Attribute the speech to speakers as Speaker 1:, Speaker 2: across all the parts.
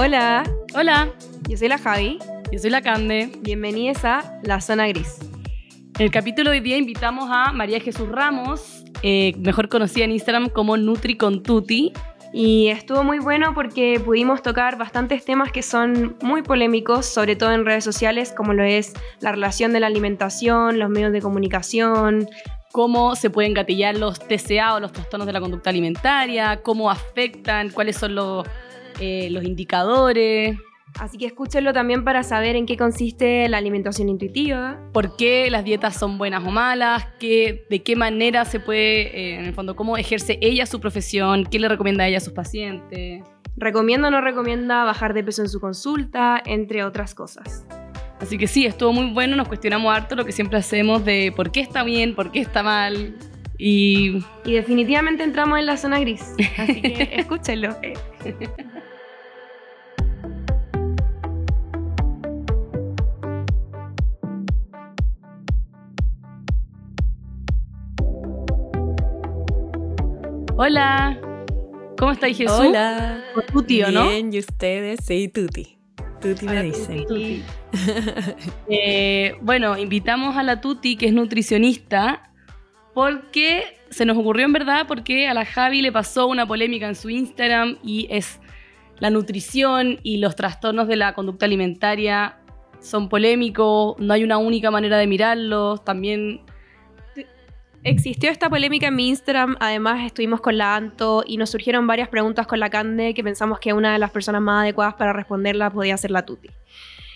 Speaker 1: Hola,
Speaker 2: Hola,
Speaker 1: yo soy la Javi.
Speaker 2: yo soy la Cande.
Speaker 1: Bienvenidos a La Zona Gris.
Speaker 2: En el capítulo de hoy día invitamos a María Jesús Ramos, eh, mejor conocida en Instagram como Nutri con Tuti.
Speaker 1: Y estuvo muy bueno porque pudimos tocar bastantes temas que son muy polémicos, sobre todo en redes sociales, como lo es la relación de la alimentación, los medios de comunicación,
Speaker 2: Cómo se pueden gatillar los TCA o los trastornos de la conducta alimentaria, cómo afectan, cuáles son los, eh, los indicadores,
Speaker 1: Así que escúchenlo también para saber en qué consiste la alimentación intuitiva.
Speaker 2: por qué las dietas son buenas o malas, qué, de qué manera se puede, eh, en el fondo, cómo ejerce ella su profesión, qué le recomienda a ella a sus pacientes.
Speaker 1: ¿Recomienda o no recomienda bajar de peso en su consulta? Entre otras cosas.
Speaker 2: Así que sí, estuvo muy bueno, nos cuestionamos harto lo que siempre hacemos de por qué está bien, por qué está mal. Y
Speaker 1: Y definitivamente entramos en la zona gris. Así que escúchenlo.
Speaker 2: hola, ¿cómo estáis Jesús?
Speaker 3: Hola.
Speaker 2: Tu tío, ¿no?
Speaker 3: Bien, ¿y ustedes? Sí, Tuti. Tuti me dicen.
Speaker 2: Tuti. Eh, bueno, invitamos a la Tuti, que es nutricionista, porque se nos ocurrió en verdad, porque a la Javi le pasó una polémica en su Instagram y es la nutrición y los trastornos de la conducta alimentaria son polémicos, no hay una única manera de mirarlos, también
Speaker 1: Existió esta polémica en mi Instagram, además estuvimos con la Anto y nos surgieron varias preguntas con la Cande que pensamos que una de las personas más adecuadas para responderla podía ser la Tuti.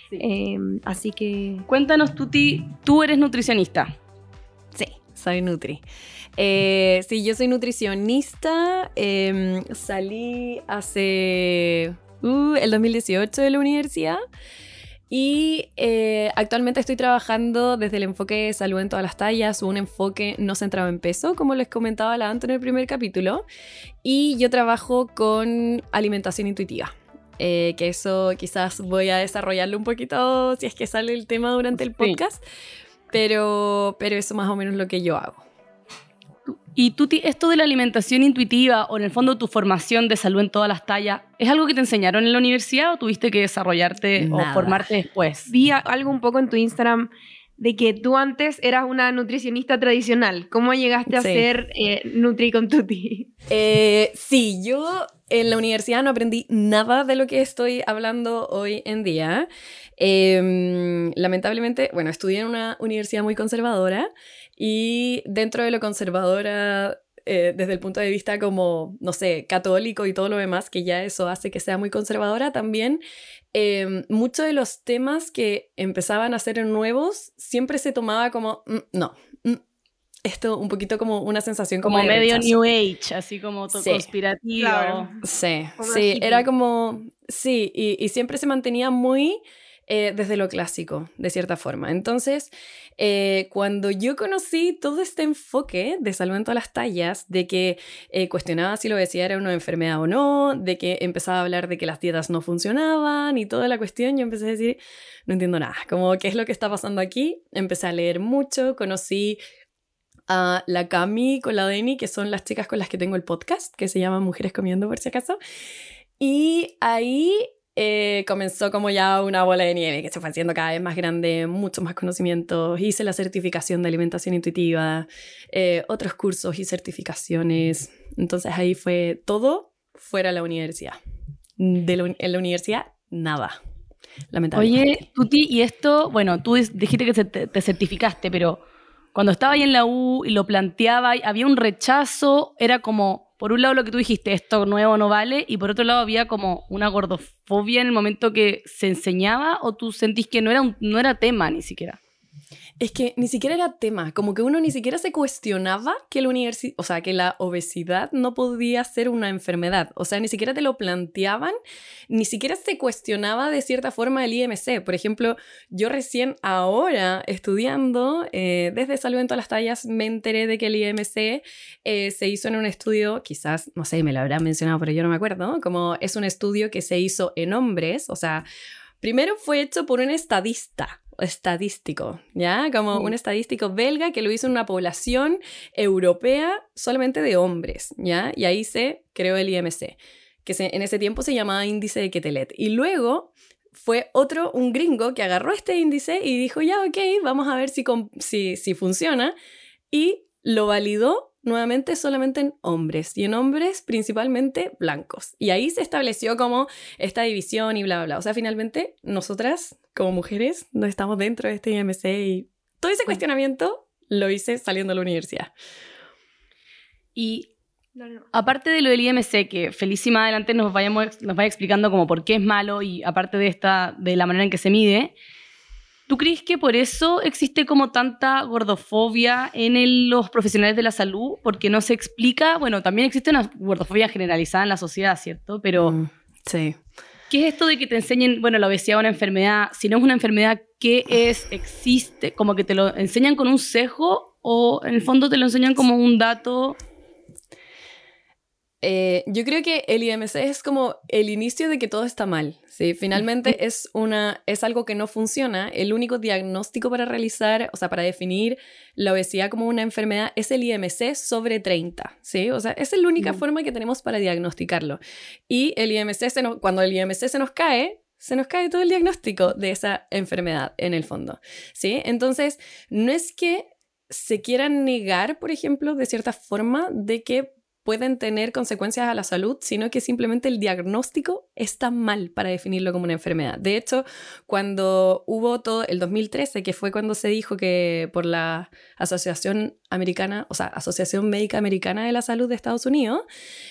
Speaker 1: Eh, así que
Speaker 2: Cuéntanos, Tuti, tú eres nutricionista.
Speaker 3: Sí, soy Nutri. Eh, sí, yo soy nutricionista. eh, salí hace uh, el 2018 de la universidad. Y eh, actualmente estoy trabajando desde el enfoque de salud en todas las tallas, un enfoque no centrado en peso, como les comentaba la Anto en el primer capítulo. Y yo trabajo con alimentación intuitiva. eh, que eso quizás voy a desarrollarlo un poquito si es que sale el tema durante el
Speaker 2: Sí.
Speaker 3: podcast. Pero, pero eso más o menos lo que yo hago.
Speaker 2: Y Tuti, esto de la alimentación intuitiva o en el fondo tu formación de salud en todas las tallas, ¿es algo que te enseñaron en la universidad o tuviste que desarrollarte o formarte después?
Speaker 1: vi algo un poco en tu Instagram de que tú antes eras una nutricionista tradicional. ¿Cómo llegaste a
Speaker 3: Sí.
Speaker 1: ser eh, Nutri con Tuti?
Speaker 3: Eh, sí, yo en la universidad no aprendí nada de lo que estoy hablando hoy en día. Eh, lamentablemente, bueno, estudié en una universidad muy conservadora y dentro de lo conservadora, eh, desde el punto de vista como, no sé, católico y todo lo demás, que ya eso hace que sea muy conservadora también, eh, muchos de los temas que empezaban a ser nuevos siempre se tomaba como, "Mm, no, mm". esto un poquito como una sensación como,
Speaker 2: Como medio
Speaker 3: rechazo.
Speaker 2: New Age, así como to-
Speaker 3: Sí.
Speaker 2: conspirativo.
Speaker 1: Claro.
Speaker 3: Sí,
Speaker 1: Como
Speaker 3: sí,
Speaker 1: hippie.
Speaker 3: era como, sí, y, y siempre se mantenía muy eh, desde lo clásico, de cierta forma. Entonces, eh, cuando yo conocí todo este enfoque de salud en todas las tallas, de que eh, cuestionaba si lo decía era una enfermedad o no, de que empezaba a hablar de que las dietas no funcionaban y toda la cuestión, yo empecé a decir, no entiendo nada, como, ¿qué es lo que está pasando aquí? Empecé a leer mucho, conocí a la Cami con la Deni, que son las chicas con las que tengo el podcast, que se llama Mujeres Comiendo, por si acaso. Y ahí eh, comenzó como ya una bola de nieve que se fue haciendo cada vez más grande, muchos más conocimientos. Hice la certificación de alimentación intuitiva, eh, otros cursos y certificaciones. Entonces ahí fue todo fuera de la universidad. De la en la universidad, nada. Lamentablemente.
Speaker 2: Oye, Tuti, y esto, bueno, tú dijiste que te, te certificaste, pero cuando estaba ahí en la U y lo planteaba, había un rechazo, era como, por un lado lo que tú dijiste, esto nuevo no vale, y por otro lado había como una gordofobia en el momento que se enseñaba, o tú sentís que no era, un- no era tema ni siquiera.
Speaker 3: Es que ni siquiera era tema, como que uno ni siquiera se cuestionaba que la universi- o sea, que la obesidad no podía ser una enfermedad, o sea, ni siquiera te lo planteaban, ni siquiera se cuestionaba de cierta forma el IMC. Por ejemplo, yo recién ahora estudiando eh, desde Salud en todas las tallas me enteré de que el IMC eh, se hizo en un estudio, quizás, no sé, me lo habrán mencionado, pero yo no me acuerdo, como es un estudio que se hizo en hombres, o sea, primero fue hecho por un estadista estadístico, ¿ya? Como
Speaker 2: Sí.
Speaker 3: un estadístico belga que lo hizo en una población europea solamente de hombres, ¿ya? Y ahí se creó el IMC. que en ese tiempo se llamaba índice de Quetelet. Y luego fue otro, un gringo, que agarró este índice y dijo, ya, ok, vamos a ver si, si, si funciona. Y lo validó nuevamente solamente en hombres y en hombres principalmente blancos. Y ahí se estableció como esta división y bla, bla, bla. O sea, finalmente nosotras como mujeres no estamos dentro de este IMC y todo ese cuestionamiento lo hice saliendo de la universidad.
Speaker 2: Y Aparte de lo del IMC, que Felísima adelante nos, vayamos, nos vaya explicando como por qué es malo y aparte de, esta, de la manera en que se mide, ¿tú crees que por eso existe como tanta gordofobia en los profesionales de la salud? Porque no se explica, bueno, también existe una gordofobia generalizada en la sociedad, ¿cierto? Pero...
Speaker 3: Mm, sí.
Speaker 2: ¿Qué es esto de que te enseñen, bueno, la obesidad es una enfermedad? Si no es una enfermedad, ¿qué es? ¿Existe? ¿Como que te lo enseñan con un sesgo o en el fondo te lo enseñan como un dato
Speaker 3: eh, yo creo que el IMC es como el inicio de que todo está mal. ¿sí? Finalmente es, una, es algo que no funciona. El único diagnóstico para realizar, o sea, para definir la obesidad como una enfermedad es el IMC sobre 30. ¿sí? O sea, esa es la única mm. forma que tenemos para diagnosticarlo. Y el IMC, se cuando el IMC se nos cae, se nos cae todo el diagnóstico de esa enfermedad en el fondo. ¿sí? Entonces, no es que se quieran negar, por ejemplo, de cierta forma, de que pueden tener consecuencias a la salud, sino que simplemente el diagnóstico está mal para definirlo como una enfermedad. De hecho, cuando hubo todo el 2013, que fue cuando se dijo que por la Asociación Americana, o sea, Asociación Médica Americana de la Salud de Estados Unidos,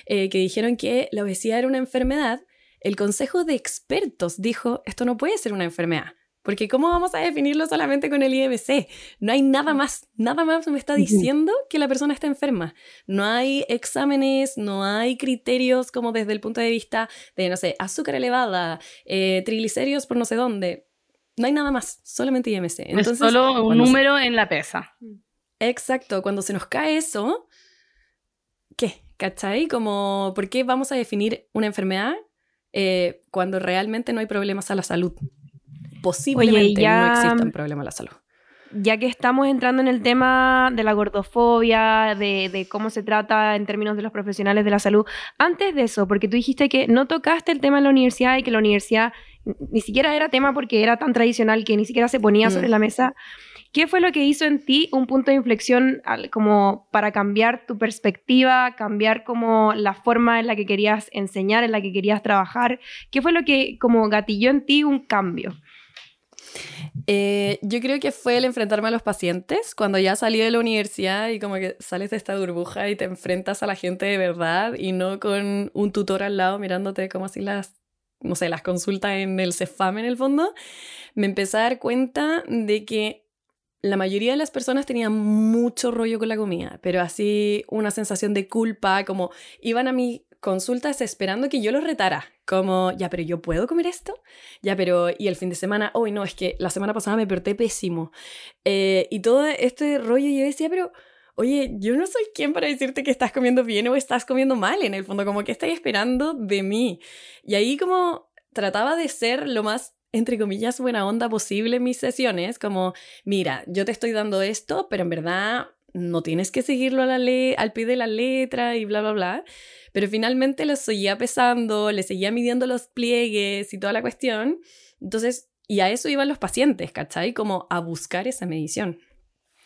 Speaker 3: eh, que dijeron que la obesidad era una enfermedad, el Consejo de Expertos dijo, esto no puede ser una enfermedad. Porque ¿cómo vamos a definirlo solamente con el IMC? No hay nada más, nada más me está diciendo que la persona está enferma. No hay exámenes, no hay criterios como desde el punto de vista de, no sé, azúcar elevada, eh, triglicéridos por no sé dónde. No hay nada más, solamente IMC.
Speaker 2: Entonces, es solo un número en la pesa.
Speaker 3: Exacto, cuando se nos cae eso, ¿qué? ¿Cachai? Como, ¿por qué vamos a definir una enfermedad eh, cuando realmente no hay problemas a la salud? Posiblemente ya, no exista un problema en la salud.
Speaker 1: Ya que estamos entrando en el tema de la gordofobia, de, cómo se trata en términos de los profesionales de la salud, antes de eso, porque tú dijiste que no tocaste el tema en la universidad y que la universidad ni siquiera era tema porque era tan tradicional que ni siquiera se ponía sobre mm. la mesa. ¿Qué fue lo que hizo en ti un punto de inflexión como para cambiar tu perspectiva, cambiar como la forma en la que querías enseñar, en la que querías trabajar? ¿Qué fue lo que como gatilló en ti un cambio?
Speaker 3: Eh, yo creo que fue el enfrentarme a los pacientes cuando ya salí de la universidad y como que sales de esta burbuja y te enfrentas a la gente de verdad y no con un tutor al lado mirándote como así las, no sé, las consultas en el CEFAM en el fondo. Me empecé a dar cuenta de que la mayoría de las personas tenían mucho rollo con la comida, pero así una sensación de culpa, como iban a mi consultas esperando que yo los retara, como, ya, pero yo puedo comer esto, ya, pero, y el fin de semana, hoy no, es que la semana pasada me porté pésimo. Eh, y todo este rollo yo decía, pero, oye, yo no soy quien para decirte que estás comiendo bien o estás comiendo mal, en el fondo, como que estáis esperando de mí. Y ahí como trataba de ser lo más entre comillas, buena onda posible en mis sesiones, como, mira, yo te estoy dando esto, pero en verdad no tienes que seguirlo a la al pie de la letra y bla, bla, bla. Pero finalmente lo seguía pesando, le seguía midiendo los pliegues y toda la cuestión. Entonces, y a eso iban los pacientes, ¿cachai? Como a buscar esa medición.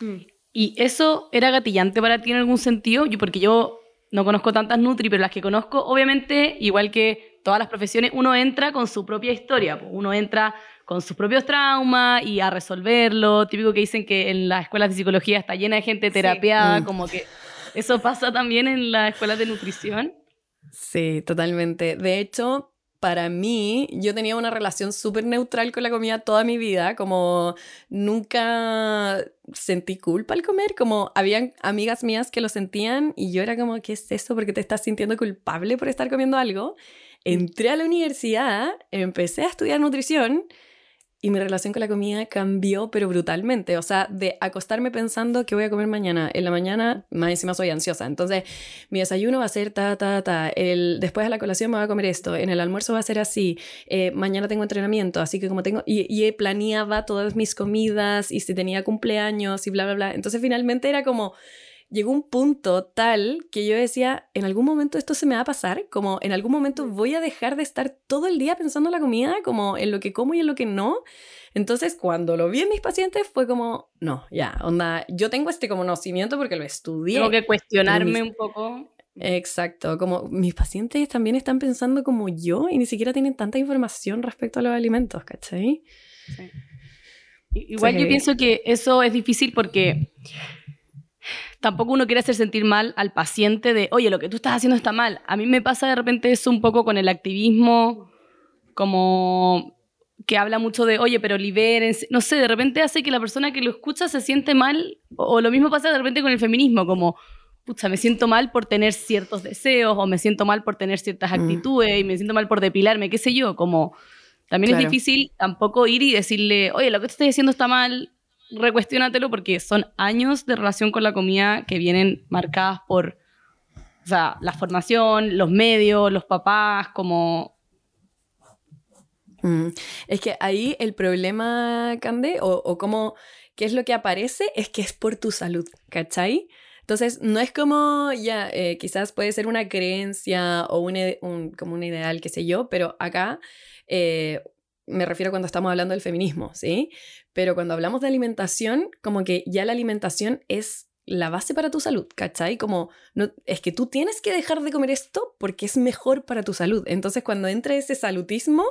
Speaker 2: Mm. ¿Y eso era gatillante para ti en algún sentido? Yo, porque yo no conozco tantas Nutri, pero las que conozco, obviamente, igual que todas las profesiones, uno entra con su propia historia. Uno entra con sus propios traumas y a resolverlo. Típico que dicen que en las escuelas de psicología está llena de gente terapiada, mm. como que eso pasa también en las escuelas de nutrición.
Speaker 3: Sí, totalmente. De hecho, para mí, yo tenía una relación súper neutral con la comida toda mi vida, como nunca sentí culpa al comer, como habían amigas mías que lo sentían y yo era como, ¿qué es eso? ¿Por qué te estás sintiendo culpable por estar comiendo algo? Entré a la universidad, empecé a estudiar nutrición y mi relación con la comida cambió, pero brutalmente. O sea, de acostarme pensando que voy a comer mañana. En la mañana, más encima soy ansiosa. Entonces, mi desayuno va a ser ta, ta, ta. El, después de la colación me voy a comer esto. En el almuerzo va a ser así. Eh, mañana tengo entrenamiento. Así que como tengo... Y, y planeaba todas mis comidas y si tenía cumpleaños y bla, bla, bla. Entonces, finalmente era como llegó un punto tal que yo decía, en algún momento esto se me va a pasar, como en algún momento voy a dejar de estar todo el día pensando en la comida, como en lo que como y en lo que no. Entonces, cuando lo vi en mis pacientes fue como, no, ya, onda, yo tengo este conocimiento porque lo estudié.
Speaker 2: Tengo que cuestionarme un poco.
Speaker 3: Exacto, como mis pacientes también están pensando como yo y ni siquiera tienen tanta información respecto a los alimentos, ¿cachai? Sí.
Speaker 2: Igual yo pienso que eso es difícil porque tampoco uno quiere hacer sentir mal al paciente de, oye, lo que tú estás haciendo está mal. A mí me pasa de repente eso un poco con el activismo, como que habla mucho de, oye, pero libérense. No sé, de repente hace que la persona que lo escucha se siente mal, o lo mismo pasa de repente con el feminismo, como, pucha, me siento mal por tener ciertos deseos, o me siento mal por tener ciertas mm. actitudes, y me siento mal por depilarme, qué sé yo, como también es difícil tampoco ir y decirle, oye, lo que te estás haciendo está mal, recuestionatelo porque son años de relación con la comida que vienen marcadas por, o sea, la formación, los medios, los papás, como...
Speaker 3: Mm. Es que ahí el problema, Cande, o, o como, ¿qué es lo que aparece? Es que es por tu salud, ¿cachai? Entonces, no es como, ya, eh, quizás puede ser una creencia o un, como un ideal, qué sé yo, pero acá eh, me refiero cuando estamos hablando del feminismo, ¿sí? Pero cuando hablamos de alimentación, como que ya la alimentación es la base para tu salud, ¿cachai? Como, no, es que tú tienes que dejar de comer esto porque es mejor para tu salud. Entonces, cuando entra ese salutismo,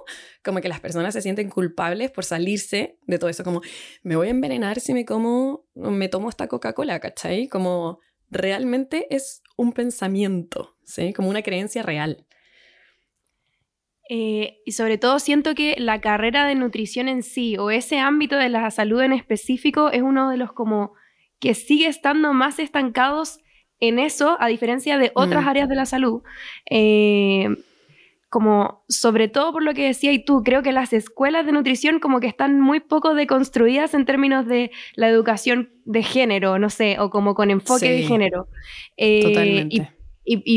Speaker 3: como que las personas se sienten culpables por salirse de todo eso, como, me voy a envenenar si me como, me tomo esta Coca-Cola, ¿cachai? Como, realmente es un pensamiento, ¿sí? Como una creencia real.
Speaker 1: Eh, y sobre todo siento que la carrera de nutrición en sí o ese ámbito de la salud en específico es uno de los como que sigue estando más estancados en eso a diferencia de otras mm. áreas de la salud. Eh, como sobre todo por lo que decía y tú, creo que las escuelas de nutrición como que están muy poco deconstruidas en términos de la educación de género, no sé, o como con enfoque de género. Eh, totalmente. Y,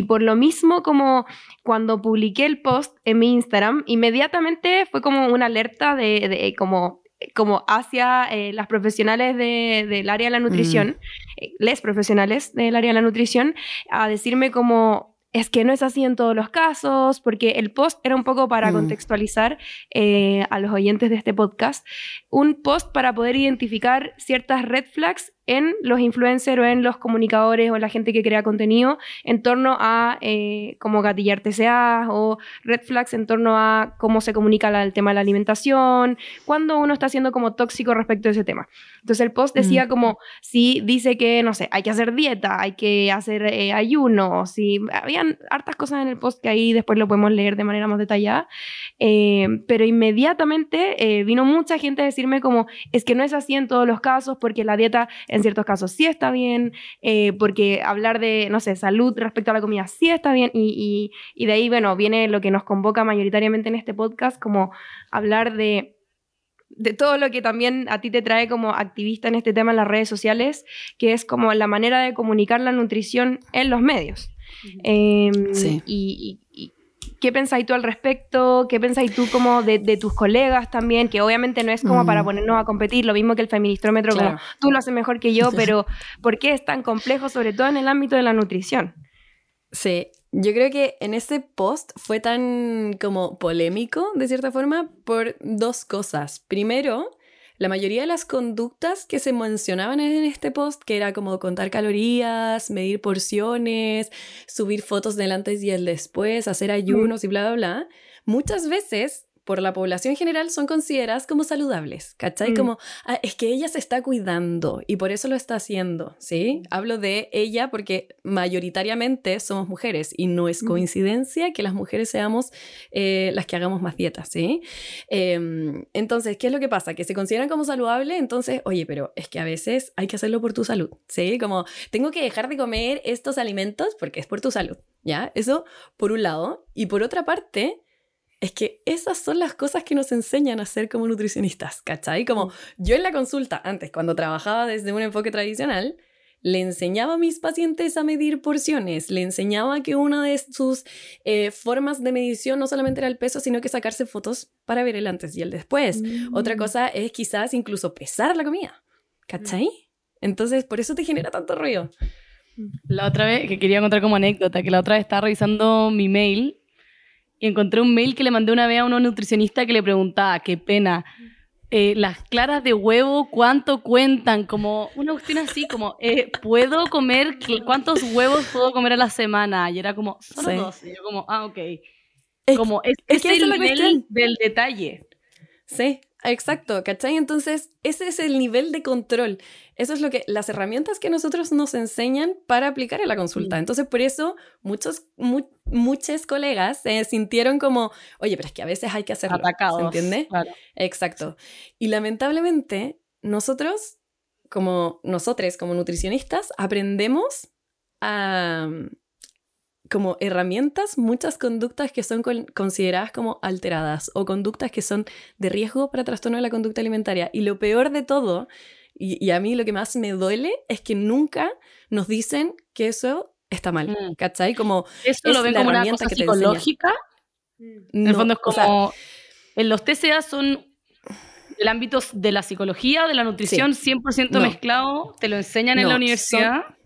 Speaker 1: por lo mismo, como cuando publiqué el post en mi Instagram, inmediatamente fue como una alerta de, como como hacia eh, las profesionales del área de la nutrición, mm. eh, les profesionales del área de la nutrición, a decirme como, es que no es así en todos los casos, porque el post era un poco para mm. contextualizar eh, a los oyentes de este podcast, un post para poder identificar ciertas red flags en los influencers o en los comunicadores o la gente que crea contenido en torno a eh, cómo gatillar TCA o red flags en torno a cómo se comunica el tema de la alimentación, cuando uno está siendo como tóxico respecto a ese tema. Entonces el post decía mm. como, si dice que, no sé, hay que hacer dieta, hay que hacer eh, ayuno, si habían hartas cosas en el post que ahí después lo podemos leer de manera más detallada, eh, pero inmediatamente vino mucha gente a decirme como, es que no es así en todos los casos porque la dieta en ciertos casos sí está bien, eh, porque hablar de, no sé, salud respecto a la comida sí está bien, y, y, de ahí, bueno, viene lo que nos convoca mayoritariamente en este podcast, como hablar de de todo lo que también a ti te trae como activista en este tema en las redes sociales, que es como la manera de comunicar la nutrición en los medios. Em, sí. y, ¿Qué pensáis tú al respecto? ¿Qué pensáis tú como de, tus colegas también? Que obviamente no es como para mm. ponernos a competir, lo mismo que el feministrómetro, como tú lo haces mejor que yo, pero ¿por qué es tan complejo, sobre todo en el ámbito de la nutrición?
Speaker 3: Sí, yo creo que en ese post fue tan como polémico, de cierta forma, por dos cosas. Primero, la mayoría de las conductas que se mencionaban en este post, que era como contar calorías, medir porciones, subir fotos del antes y el después, hacer ayunos y bla, bla, bla, muchas veces por la población general son consideradas como saludables, ¿cachai? Mm. Como, ah, es que ella se está cuidando y por eso lo está haciendo, ¿sí? Hablo de ella porque mayoritariamente somos mujeres y no es mm. coincidencia que las mujeres seamos eh, las que hagamos más dietas, ¿sí? Em, entonces, ¿qué es lo que pasa? Que se consideran como saludables, entonces, oye, pero es que a veces hay que hacerlo por tu salud, ¿sí? Como, tengo que dejar de comer estos alimentos porque es por tu salud, ¿ya? Eso por un lado. Y por otra parte, es que esas son las cosas que nos enseñan a ser como nutricionistas, ¿cachai? Como mm. yo en la consulta, antes, cuando trabajaba desde un enfoque tradicional, le enseñaba a mis pacientes a medir porciones, le enseñaba que una de sus eh, formas de medición no solamente era el peso, sino que sacarse fotos para ver el antes y el después. Otra mm. cosa es quizás incluso pesar la comida, ¿cachai? Entonces, por eso te genera tanto ruido.
Speaker 2: La otra vez, que quería contar como anécdota, que la otra vez estaba revisando mi mail y encontré un mail que le mandé una vez a un nutricionista que le preguntaba, qué pena, eh, las claras de huevo, ¿cuánto cuentan? Como una cuestión así, como, eh, ¿puedo comer, cuántos huevos puedo comer a la semana? Y era como, solo dos. Y yo como, ah, ok. como, es, es, el nivel del detalle.
Speaker 3: Sí, exacto, ¿cachai? Entonces, ese es el nivel de control. Eso es lo que, las herramientas que nosotros nos enseñan para aplicar en la consulta. Mm. Entonces, por eso, muchos, muchos colegas se sintieron como, oye, pero es que a veces hay que hacerlo. Atacados. ¿Se entiende? Claro. Exacto. Y lamentablemente, nosotros, como nosotros, como nutricionistas, aprendemos a como herramientas muchas conductas que son consideradas como alteradas o conductas que son de riesgo para trastorno de la conducta alimentaria. Y lo peor de todo, y, a mí lo que más me duele, es que nunca nos dicen que eso está mal. Mm. ¿Cachai? Como
Speaker 2: ¿Eso lo ven como una cosa psicológica? en el fondo es como... en los TCA son el ámbito de la psicología, de la nutrición, 100% mezclado, te lo enseñan en la universidad
Speaker 3: son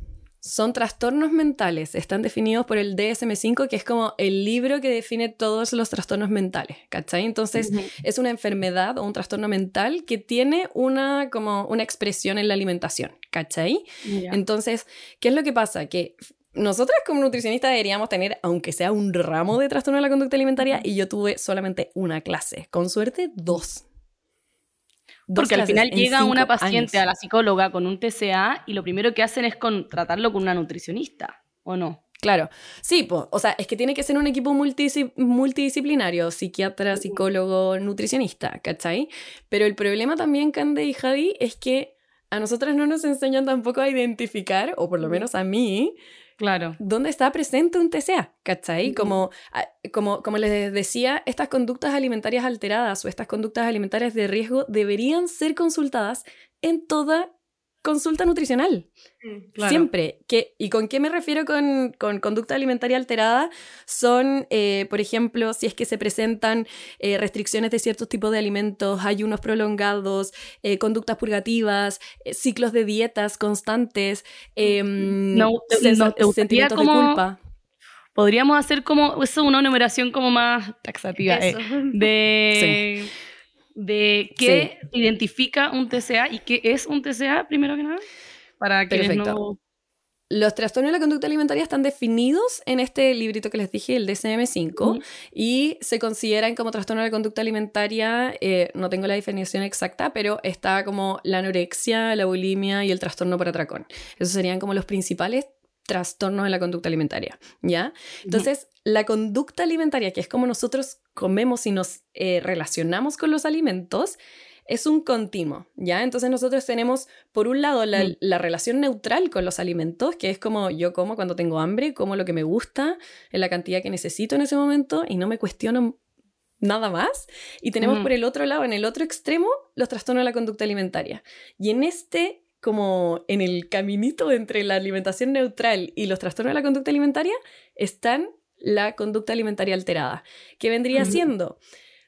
Speaker 3: trastornos mentales, están definidos por el DSM5, que es como el libro que define todos los trastornos mentales, ¿cachai? Entonces, es una enfermedad o un trastorno mental que tiene una, como una expresión en la alimentación, ¿cachai? Entonces, ¿qué es lo que pasa? Que nosotras como nutricionistas deberíamos tener, aunque sea un ramo de trastorno de la conducta alimentaria, y yo tuve solamente una clase, con suerte dos,
Speaker 2: porque al final llega una paciente a la psicóloga con un TCA y lo primero que hacen es tratarlo con una nutricionista, ¿o no?
Speaker 3: Claro, sí, o sea, es que tiene que ser un equipo multidisciplinario, psiquiatra, psicólogo, nutricionista, ¿cachai? Pero el problema también, Cande y Javi, es que a nosotras no nos enseñan tampoco a identificar, o por lo menos a mí,
Speaker 2: Claro.
Speaker 3: ¿Dónde está presente un TCA? ¿Cachai? Como, como, como les decía, estas conductas alimentarias alteradas o estas conductas alimentarias de riesgo deberían ser consultadas en toda consulta nutricional. Mm, Siempre. ¿Qué, ¿Y con qué me refiero con, conducta alimentaria alterada? Son, eh, por ejemplo, si es que se presentan eh, restricciones de ciertos tipos de alimentos, ayunos prolongados, eh, conductas purgativas, ciclos de dietas constantes, em, no, sentimientos de culpa.
Speaker 2: Podríamos hacer como, eso una numeración como más taxativa, de de qué identifica un TCA y qué es un TCA, primero que nada, para que no...
Speaker 3: Los trastornos de la conducta alimentaria están definidos en este librito que les dije, el DSM-5, y se consideran como trastorno de la conducta alimentaria, eh, no tengo la definición exacta, pero está como la anorexia, la bulimia y el trastorno por atracón. Esos serían como los principales trastornos de la conducta alimentaria, ¿ya? Entonces, la conducta alimentaria, que es como nosotros comemos y nos eh, relacionamos con los alimentos, es un continuo, ¿ya? Entonces nosotros tenemos, por un lado, mm. la, relación neutral con los alimentos, que es como yo como cuando tengo hambre, como lo que me gusta, en la cantidad que necesito en ese momento y no me cuestiono nada más. Y tenemos por el otro lado, en el otro extremo, los trastornos de la conducta alimentaria. Y en este como en el caminito entre la alimentación neutral y los trastornos de la conducta alimentaria están la conducta alimentaria alterada, que vendría siendo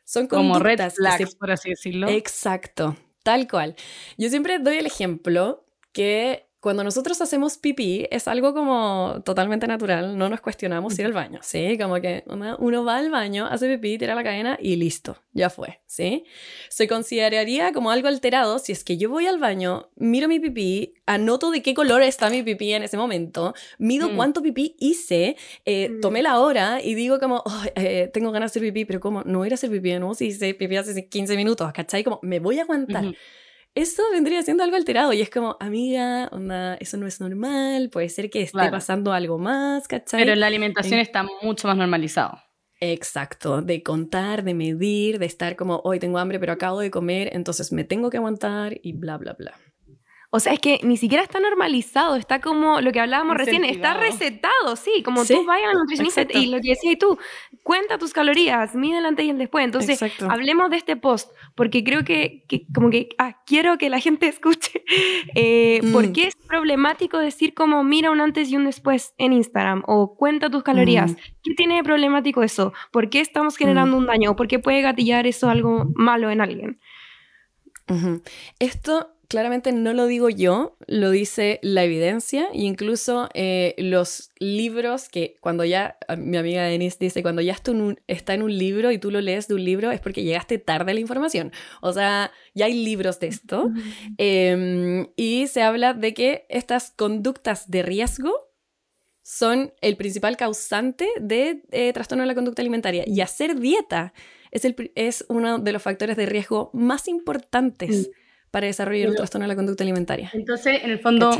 Speaker 3: son
Speaker 2: como red flags, por así decirlo.
Speaker 3: Exacto, tal cual. Yo siempre doy el ejemplo que cuando nosotros hacemos pipí es algo como totalmente natural, no nos cuestionamos ir al baño, ¿sí? Como que uno va al baño, hace pipí, tira la cadena y listo, ya fue, ¿sí? Se consideraría como algo alterado si es que yo voy al baño, miro mi pipí, anoto de qué color está mi pipí en ese momento, mido mm. cuánto pipí hice, eh, mm. tomé la hora y digo como, eh, tengo ganas de hacer pipí, pero como, no ir a hacer pipí, no, si hice pipí hace 15 minutos, ¿cachai? Como, me voy a aguantar eso vendría siendo algo alterado y es como, amiga, onda, eso no es normal, puede ser que esté pasando algo más, ¿cachai?
Speaker 2: Pero la alimentación está mucho más normalizado.
Speaker 3: Exacto, de contar, de medir, de estar como, hoy tengo hambre pero acabo de comer, entonces me tengo que aguantar y bla, bla, bla.
Speaker 1: O sea, es que ni siquiera está normalizado, está como lo que hablábamos recién, está recetado, sí, como tú vayas al nutricionista y lo que decías tú, cuenta tus calorías, mide el antes y el después. Entonces, hablemos de este post, porque creo que, como que ah, quiero que la gente escuche eh, por mm. qué es problemático decir como mira un antes y un después en Instagram o cuenta tus calorías. Mm. ¿Qué tiene de problemático eso? ¿Por qué estamos generando mm. un daño? ¿Por qué puede gatillar eso algo malo en alguien?
Speaker 3: Esto claramente no lo digo yo, lo dice la evidencia e incluso eh, los libros que cuando ya, mi amiga Denise dice, cuando ya está en un libro y tú lo lees de un libro es porque llegaste tarde a la información. O sea, ya hay libros de esto. Em, y se habla de que estas conductas de riesgo son el principal causante de eh, trastorno de la conducta alimentaria. Y hacer dieta es, el, es uno de los factores de riesgo más importantes para desarrollar un trastorno de la conducta alimentaria.
Speaker 2: Entonces, en el fondo,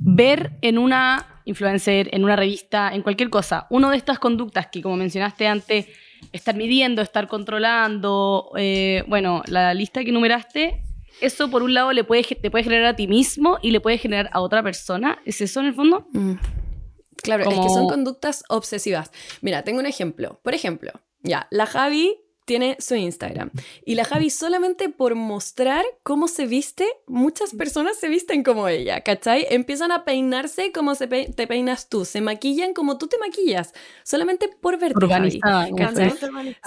Speaker 2: ver en una influencer, en una revista, en cualquier cosa, una de estas conductas que, como mencionaste antes, estar midiendo, estar controlando, eh, bueno, la lista que numeraste, eso por un lado le puede, te puede generar a ti mismo y le puede generar a otra persona. ¿Es eso en el fondo? Mm.
Speaker 3: Claro, es que son conductas obsesivas. Mira, tengo un ejemplo. Por ejemplo, ya, la Javi tiene su Instagram. Y la Javi solamente por mostrar cómo se viste, muchas personas se visten como ella, ¿cachai? Empiezan a peinarse como se te peinas tú, se maquillan como tú te maquillas, solamente por verte. Urbanizada, ¿cachai?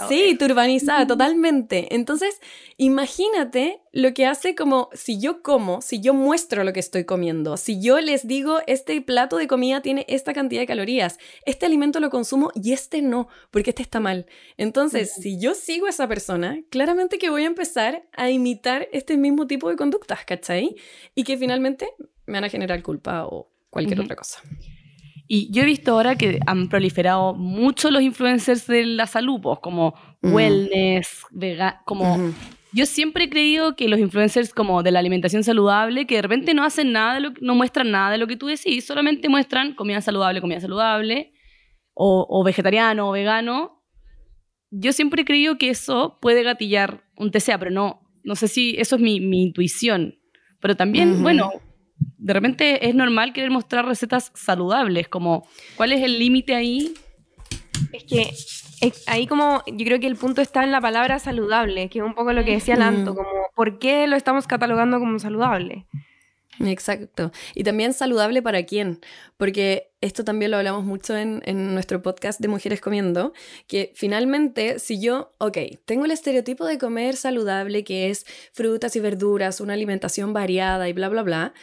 Speaker 3: Sí, turbanizada, totalmente. Entonces, imagínate lo que hace como si yo como, si yo muestro lo que estoy comiendo, si yo les digo, este plato de comida tiene esta cantidad de calorías, este alimento lo consumo y este no, porque este está mal. Entonces, si yo sigo a esa persona, claramente que voy a empezar a imitar este mismo tipo de conductas, ¿cachai? Y que finalmente me van a generar culpa o cualquier otra cosa.
Speaker 2: Y yo he visto ahora que han proliferado mucho los influencers de la salud, pues, como wellness, vega, como... Yo siempre he creído que los influencers como de la alimentación saludable, que de repente no hacen nada, no muestran nada de lo que tú decís, solamente muestran comida saludable, comida saludable, o, o vegetariano o vegano, yo siempre he creído que eso puede gatillar un TCA, pero no, no sé si eso es mi, intuición. Pero también, bueno, de repente es normal querer mostrar recetas saludables, como, ¿cuál es el límite ahí?
Speaker 1: Es que ahí como yo creo que el punto está en la palabra saludable, que es un poco lo que decía Lanto, como ¿por qué lo estamos catalogando como saludable?
Speaker 3: Exacto. Y también saludable para quién, porque esto también lo hablamos mucho en, nuestro podcast de Mujeres Comiendo, que finalmente si yo, ok, tengo el estereotipo de comer saludable, que es frutas y verduras, una alimentación variada y bla, bla, bla,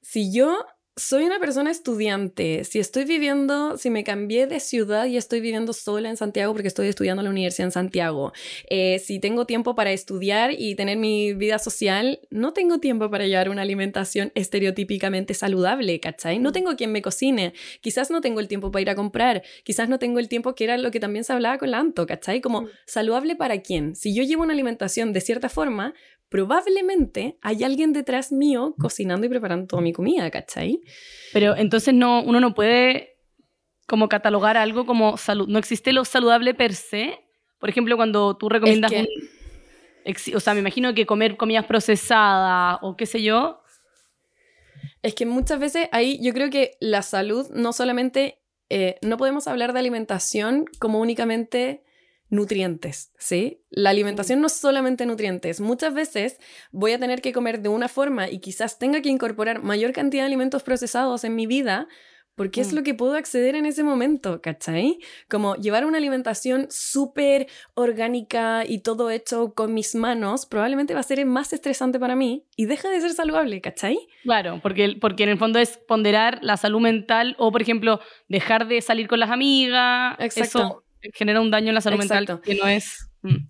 Speaker 3: si yo soy una persona estudiante. Si estoy viviendo, si me cambié de ciudad y estoy viviendo sola en Santiago porque estoy estudiando en la universidad en Santiago, eh, si tengo tiempo para estudiar y tener mi vida social, no tengo tiempo para llevar una alimentación estereotípicamente saludable, ¿cachai? No tengo quien me cocine, quizás no tengo el tiempo para ir a comprar, quizás no tengo el tiempo que era lo que también se hablaba con la Anto, ¿cachai? Como mm. saludable para quién. Si yo llevo una alimentación de cierta forma, probablemente hay alguien detrás mío cocinando y preparando toda mi comida, ¿cachai?
Speaker 2: Pero entonces no, uno no puede como catalogar algo como salud. No existe lo saludable per se. Por ejemplo, cuando tú recomiendas un, O sea, me imagino que comer comidas procesadas o qué sé yo.
Speaker 3: Es que muchas veces ahí yo creo que la salud no solamente... Eh, no podemos hablar de alimentación como únicamente nutrientes, ¿sí? La alimentación no es solamente nutrientes. Muchas veces voy a tener que comer de una forma y quizás tenga que incorporar mayor cantidad de alimentos procesados en mi vida porque es mm. lo que puedo acceder en ese momento, ¿cachai? Como llevar una alimentación súper orgánica y todo hecho con mis manos probablemente va a ser más estresante para mí y deja de ser saludable, ¿cachai?
Speaker 2: Claro, porque, porque en el fondo es ponderar la salud mental o, por ejemplo, dejar de salir con las amigas. Exacto genera un daño en la salud mental que no es... Mm.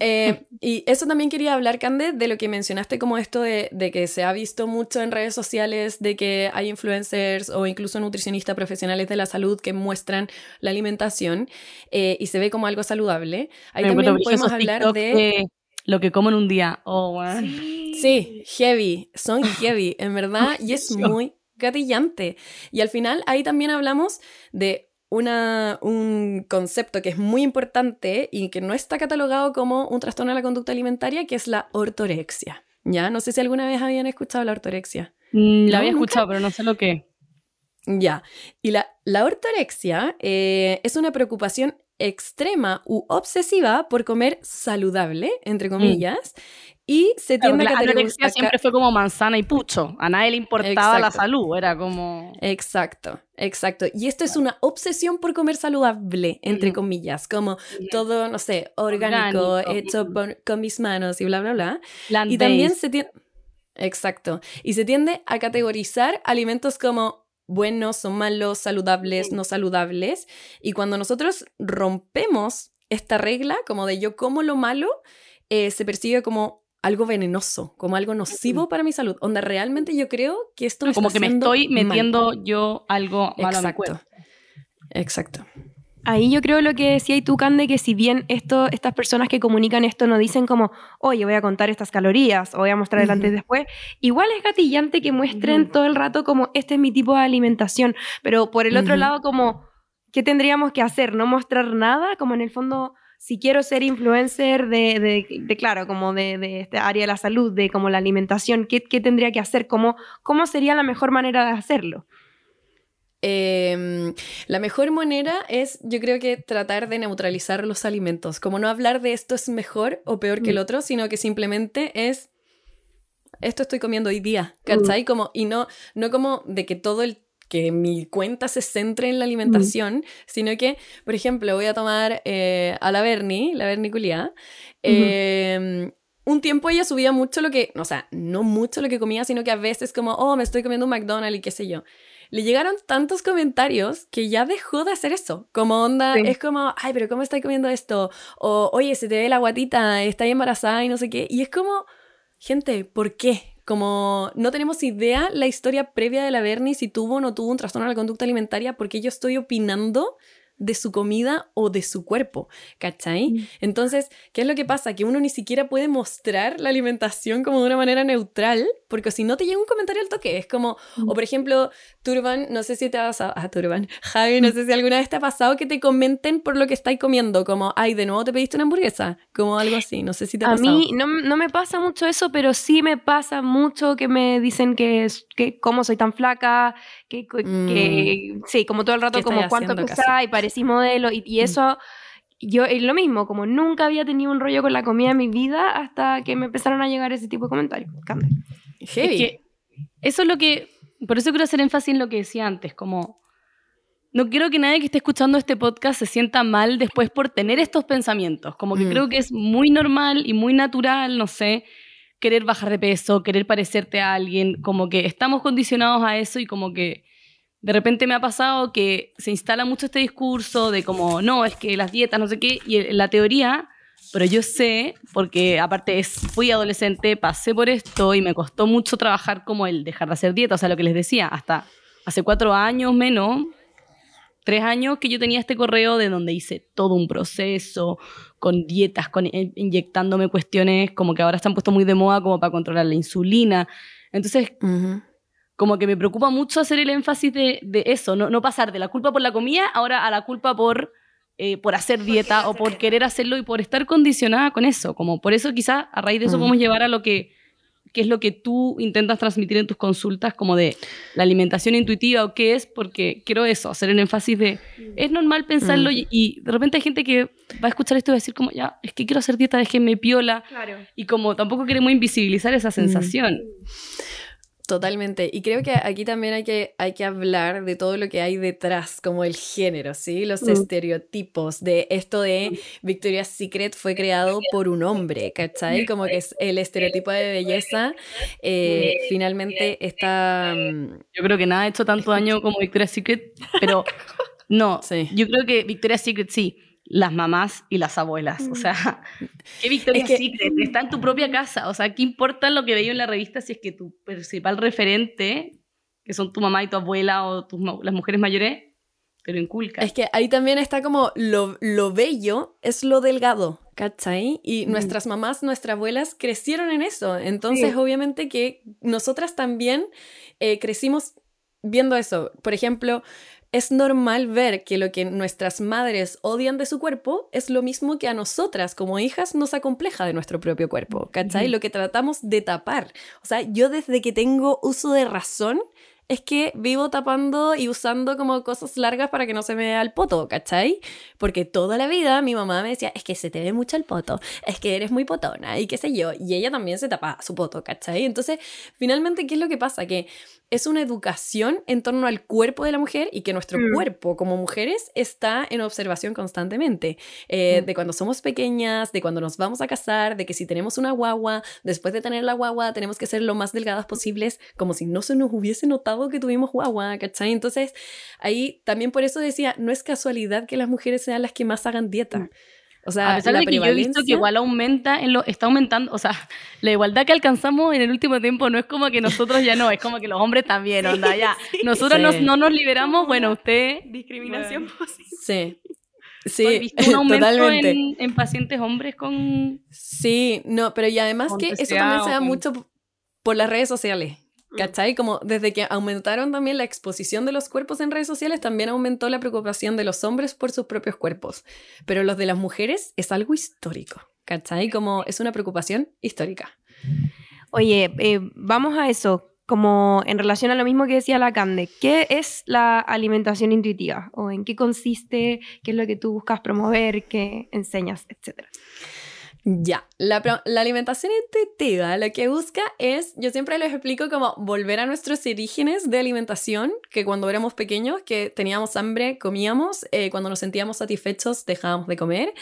Speaker 3: Eh, y eso también quería hablar, Cande, de lo que mencionaste como esto de, que se ha visto mucho en redes sociales, de que hay influencers o incluso nutricionistas profesionales de la salud que muestran la alimentación eh, y se ve como algo saludable. Ahí también podemos hablar de...
Speaker 2: Lo que como en un día. Oh,
Speaker 3: sí. sí, heavy, son heavy, en verdad, y es muy gatillante. Y al final ahí también hablamos de una, un concepto que es muy importante y que no está catalogado como un trastorno de la conducta alimentaria, que es la ortorexia. ¿Ya? No sé si alguna vez habían escuchado la ortorexia.
Speaker 2: Mm, la había escuchado, pero no sé lo que.
Speaker 3: Ya. Y la, la ortorexia eh, es una preocupación extrema u obsesiva por comer saludable, entre comillas, y se tiende
Speaker 2: la
Speaker 3: a
Speaker 2: categorizar. siempre fue como manzana y pucho. A nadie le importaba la salud, era como.
Speaker 3: Exacto, exacto. Y esto es una obsesión por comer saludable, entre comillas, como todo, no sé, orgánico, hecho con mis manos y bla, bla, bla. y también se tiende. Exacto. Y se tiende a categorizar alimentos como buenos o malos, saludables, no saludables. Y cuando nosotros rompemos esta regla, como de yo como lo malo, eh, se percibe como algo venenoso, como algo nocivo para mi salud. Onda, realmente yo creo que esto me
Speaker 2: Como que me estoy metiendo yo algo malo
Speaker 3: Exacto. Exacto.
Speaker 1: Ahí yo creo lo que decía tú, Cande, que si bien esto, estas personas que comunican esto no dicen como, oye, voy a contar estas calorías o voy a mostrar el antes y después, igual es gatillante que muestren todo el rato como, este es mi tipo de alimentación, pero por el otro lado como, ¿qué tendríamos que hacer? ¿No mostrar nada? Como en el fondo si quiero ser influencer de, de, claro, como de, de, este área de la salud, de como la alimentación, ¿qué, qué tendría que hacer? ¿Cómo, ¿Cómo sería la mejor manera de hacerlo?
Speaker 3: Em, la mejor manera es, yo creo que tratar de neutralizar los alimentos, como no hablar de esto es mejor o peor que el mm. otro, sino que simplemente es, esto estoy comiendo hoy día, mm. ¿cachai? Como, y no, no como de que todo el que mi cuenta se centre en la alimentación, sino que, por ejemplo, voy a tomar eh, a la Bernie, la verniculia. Em, un tiempo ella subía mucho lo que, o sea, no mucho lo que comía, sino que a veces como, oh, me estoy comiendo un McDonald's y qué sé yo. Le llegaron tantos comentarios que ya dejó de hacer eso. Como onda, es como, ay, pero ¿cómo estoy comiendo esto? O, oye, se te ve la guatita, está embarazada y no sé qué. Y es como, gente, ¿por qué? Como no tenemos idea la historia previa de la Bernie, si tuvo o no tuvo un trastorno de la conducta alimentaria, porque yo estoy opinando de su comida o de su cuerpo, ¿cachai? Mm. Entonces, ¿qué es lo que pasa? Que uno ni siquiera puede mostrar la alimentación como de una manera neutral, porque si no te llega un comentario al toque, es como, mm. o por ejemplo, Turban, no sé si te ha pasado, ah, Turban, Javi, no sé si alguna vez te ha pasado que te comenten por lo que estáis comiendo, como, ay, de nuevo te pediste una hamburguesa, como algo así, no sé si te ha pasado.
Speaker 1: A mí no, no me pasa mucho eso, pero sí me pasa mucho que me dicen que, que cómo soy tan flaca, que, que mm. sí, como todo el rato, como cuánto pesa y parecí modelo, y, y mm. eso yo es lo mismo, como nunca había tenido un rollo con la comida en mi vida hasta que me empezaron a llegar ese tipo de comentarios.
Speaker 2: Heavy. eso es lo que, por eso quiero hacer énfasis en lo que decía antes, como no quiero que nadie que esté escuchando este podcast se sienta mal después por tener estos pensamientos, como que mm. creo que es muy normal y muy natural, no sé, querer bajar de peso, querer parecerte a alguien, como que estamos condicionados a eso y como que de repente me ha pasado que se instala mucho este discurso de como, no, es que las dietas, no sé qué, y la teoría, pero yo sé, porque aparte es, fui adolescente, pasé por esto y me costó mucho trabajar como el dejar de hacer dieta, o sea, lo que les decía, hasta hace cuatro años menos, tres años que yo tenía este correo de donde hice todo un proceso con dietas, con inyectándome cuestiones como que ahora han puesto muy de moda como para controlar la insulina. Entonces, como que me preocupa mucho hacer el énfasis de, eso, no, no, pasar de la culpa por la comida ahora a la culpa por, eh, por hacer dieta o por querer hacerlo y por estar condicionada con eso. Como por eso quizás a raíz de eso mm. podemos llevar a lo que, es lo que tú intentas transmitir en tus consultas, como de la alimentación intuitiva o qué es, porque quiero eso, hacer el énfasis de, es normal pensarlo mm. y, de repente hay gente que va a escuchar esto y va a decir como, ya, es que quiero hacer dieta, déjenme piola. Y como tampoco queremos invisibilizar esa mm.
Speaker 3: Totalmente. Y creo que aquí también hay que, hay que hablar de todo lo que hay detrás, como el género, ¿sí? Los mm. estereotipos de esto de. Victoria's Secret fue creado por un hombre, ¿cachai? Como que es el estereotipo de belleza eh, finalmente está... Mm,
Speaker 2: yo creo que nada ha hecho tanto daño como Victoria's Secret, pero no, sí. yo creo que Victoria's Secret sí las mamás y las abuelas. O sea, qué victoria es Secret, está en tu propia casa. O sea, ¿qué importa lo que veo en la revista si es que tu principal referente, que son tu mamá y tu abuela o tus, las mujeres mayores, te lo inculcan?
Speaker 3: Es que ahí también está como lo, lo bello es lo delgado, ¿cachai? Y nuestras mamás, nuestras abuelas crecieron en eso. Entonces, obviamente que nosotras también eh, crecimos viendo eso. Por ejemplo, es normal ver que lo que nuestras madres odian de su cuerpo es lo mismo que a nosotras como hijas nos acompleja de nuestro propio cuerpo, ¿cachai? Lo que tratamos de tapar. O sea, yo desde que tengo uso de razón es que vivo tapando y usando como cosas largas para que no se me vea el poto, ¿cachai? Porque toda la vida mi mamá me decía, es que se te ve mucho el poto, es que eres muy potona y qué sé yo. Y ella también se tapa su poto, ¿cachai? Entonces, finalmente, ¿qué es lo que pasa? Que es una educación en torno al cuerpo de la mujer y que nuestro mm. cuerpo como mujeres está en observación constantemente. Eh, mm. De cuando somos pequeñas, de cuando nos vamos a casar, de que si tenemos una guagua, después de tener la guagua tenemos que ser lo más delgadas posibles, como si no se nos hubiese notado que tuvimos guagua, ¿cachai? Entonces, ahí también por eso decía, no es casualidad que las mujeres sean las que más hagan dieta. Mm.
Speaker 2: O sea, a pesar de que yo he visto que igual aumenta, en lo, está aumentando, o sea, la igualdad que alcanzamos en el último tiempo no es como que nosotros ya no, es como que los hombres también, onda, ya. Nosotros no nos liberamos, bueno, usted...
Speaker 1: Discriminación posible.
Speaker 3: Sí. Sí,
Speaker 2: ¿He visto un aumento en, en, pacientes hombres con...
Speaker 3: Sí, no, pero y además que eso también se da mucho por las redes sociales. ¿Cachai? Como desde que aumentaron también la exposición de los cuerpos en redes sociales, también aumentó la preocupación de los hombres por sus propios cuerpos. Pero los de las mujeres es algo histórico, ¿cachai? Como es una preocupación histórica.
Speaker 1: Oye, eh, vamos a eso, como en relación a lo mismo que decía la Cande, ¿qué es la alimentación intuitiva? ¿O en qué consiste? ¿Qué es lo que tú buscas promover? ¿Qué enseñas? Etcétera.
Speaker 3: Ya, la, alimentación intuitiva lo que busca es, yo siempre les explico como volver a nuestros orígenes de alimentación, que cuando éramos pequeños, que teníamos hambre, comíamos, eh, cuando nos sentíamos satisfechos dejábamos de comer,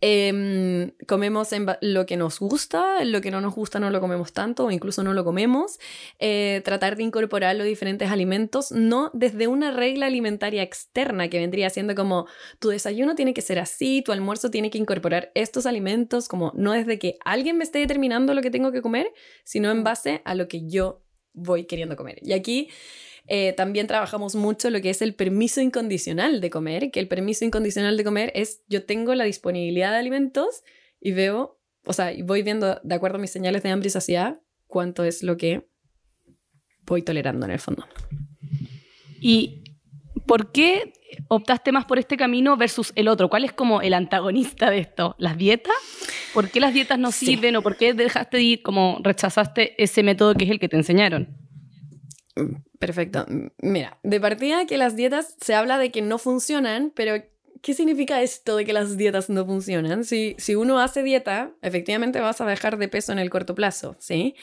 Speaker 3: em, comemos en lo que nos gusta, lo que no nos gusta no lo comemos tanto o incluso no lo comemos, eh, tratar de incorporar los diferentes alimentos, no desde una regla alimentaria externa que vendría siendo como tu desayuno tiene que ser así, tu almuerzo tiene que incorporar estos alimentos como no es de que alguien me esté determinando lo que tengo que comer, sino en base a lo que yo voy queriendo comer. Y aquí eh, también trabajamos mucho lo que es el permiso incondicional de comer, que el permiso incondicional de comer es yo tengo la disponibilidad de alimentos y veo, o sea, voy viendo de acuerdo a mis señales de hambre y saciedad cuánto es lo que voy tolerando en el fondo.
Speaker 2: Y ¿Por qué optaste más por este camino versus el otro? ¿Cuál es como el antagonista de esto? ¿Las dietas? ¿Por qué las dietas no sirven o por qué dejaste de ir, como rechazaste ese método que es el que te enseñaron?
Speaker 3: Perfecto. Mira, de partida que las dietas se habla de que no funcionan, pero ¿qué significa esto de que las dietas no funcionan? Si, si uno hace dieta, efectivamente vas a dejar de peso en el corto plazo, ¿sí?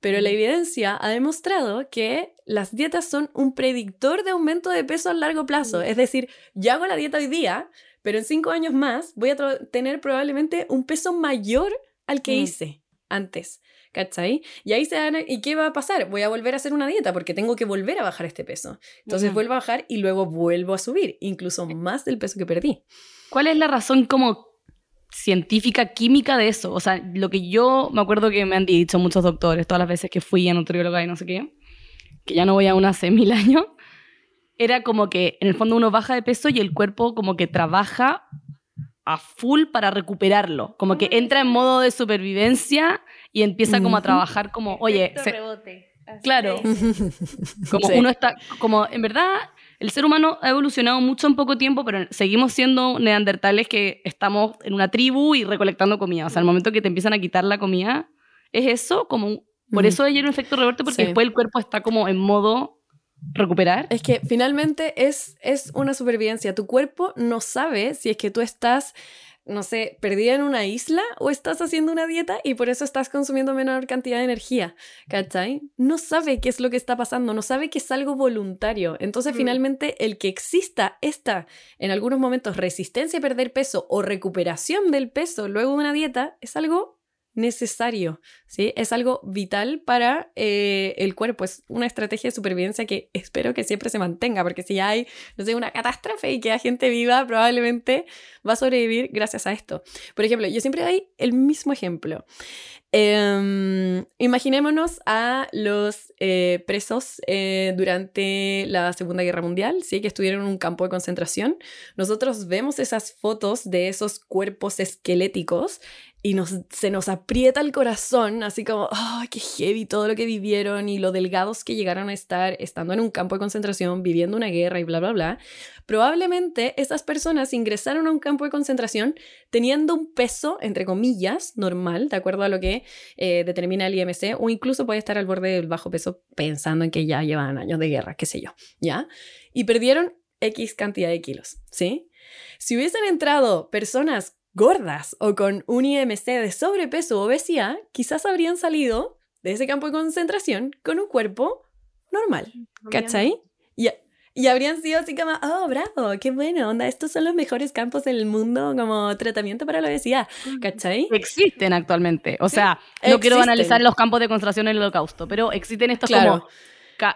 Speaker 3: Pero la evidencia ha demostrado que las dietas son un predictor de aumento de peso a largo plazo. Es decir, yo hago la dieta hoy día, pero en cinco años más voy a tener probablemente un peso mayor al que mm. hice antes. ¿Cachai? Y ahí se dan, ¿y qué va a pasar? Voy a volver a hacer una dieta porque tengo que volver a bajar este peso. Entonces vuelvo a bajar y luego vuelvo a subir, incluso más del peso que perdí.
Speaker 2: ¿Cuál es la razón como científica, química de eso? O sea, lo que yo me acuerdo que me han dicho muchos doctores todas las veces que fui a nutrióloga y no sé qué, que ya no voy a una hace mil años, era como que en el fondo uno baja de peso y el cuerpo como que trabaja a full para recuperarlo, como que entra en modo de supervivencia y empieza como a trabajar como, oye, claro, como uno está, como en verdad el ser humano ha evolucionado mucho en poco tiempo, pero seguimos siendo neandertales que estamos en una tribu y recolectando comida. O sea, al momento que te empiezan a quitar la comida, es eso, como por eso hay un efecto rebote, porque después el cuerpo está como en modo recuperar.
Speaker 3: Es que finalmente es, es una supervivencia. Tu cuerpo no sabe si es que tú estás no sé, perdida en una isla o estás haciendo una dieta y por eso estás consumiendo menor cantidad de energía, ¿cachai? No sabe qué es lo que está pasando, no sabe que es algo voluntario. Entonces, mm. finalmente, el que exista esta, en algunos momentos, resistencia a perder peso o recuperación del peso luego de una dieta es algo necesario, ¿sí? Es algo vital para eh, el cuerpo, es una estrategia de supervivencia que espero que siempre se mantenga, porque si hay, una catástrofe y queda gente viva, probablemente va a sobrevivir gracias a esto. Por ejemplo, yo siempre doy el mismo ejemplo. Em, imaginémonos a los eh, presos eh, durante la Segunda Guerra Mundial, ¿sí? que estuvieron en un campo de concentración. Nosotros vemos esas fotos de esos cuerpos esqueléticos y nos, se nos aprieta el corazón, así como, ¡ay, qué heavy todo lo que vivieron y lo delgados que llegaron a estar estando en un campo de concentración, viviendo una guerra y bla, bla, bla. Probablemente esas personas ingresaron a un campo de concentración teniendo un peso, entre comillas, normal, de acuerdo a lo que eh, determina el IMC, o incluso puede estar al borde del bajo peso pensando en que ya llevan años de guerra, qué sé yo, ¿ya? Y perdieron X cantidad de kilos, ¿sí? Si hubiesen entrado personas gordas o con un IMC de sobrepeso o obesidad, quizás habrían salido de ese campo de concentración con un cuerpo normal. ¿Cachai? Y, y habrían sido así como, oh, bravo, qué bueno, onda, estos son los mejores campos del mundo como tratamiento para la obesidad, ¿cachai?
Speaker 2: Existen actualmente, o sea, no quiero analizar los campos de concentración en el holocausto, pero existen estos como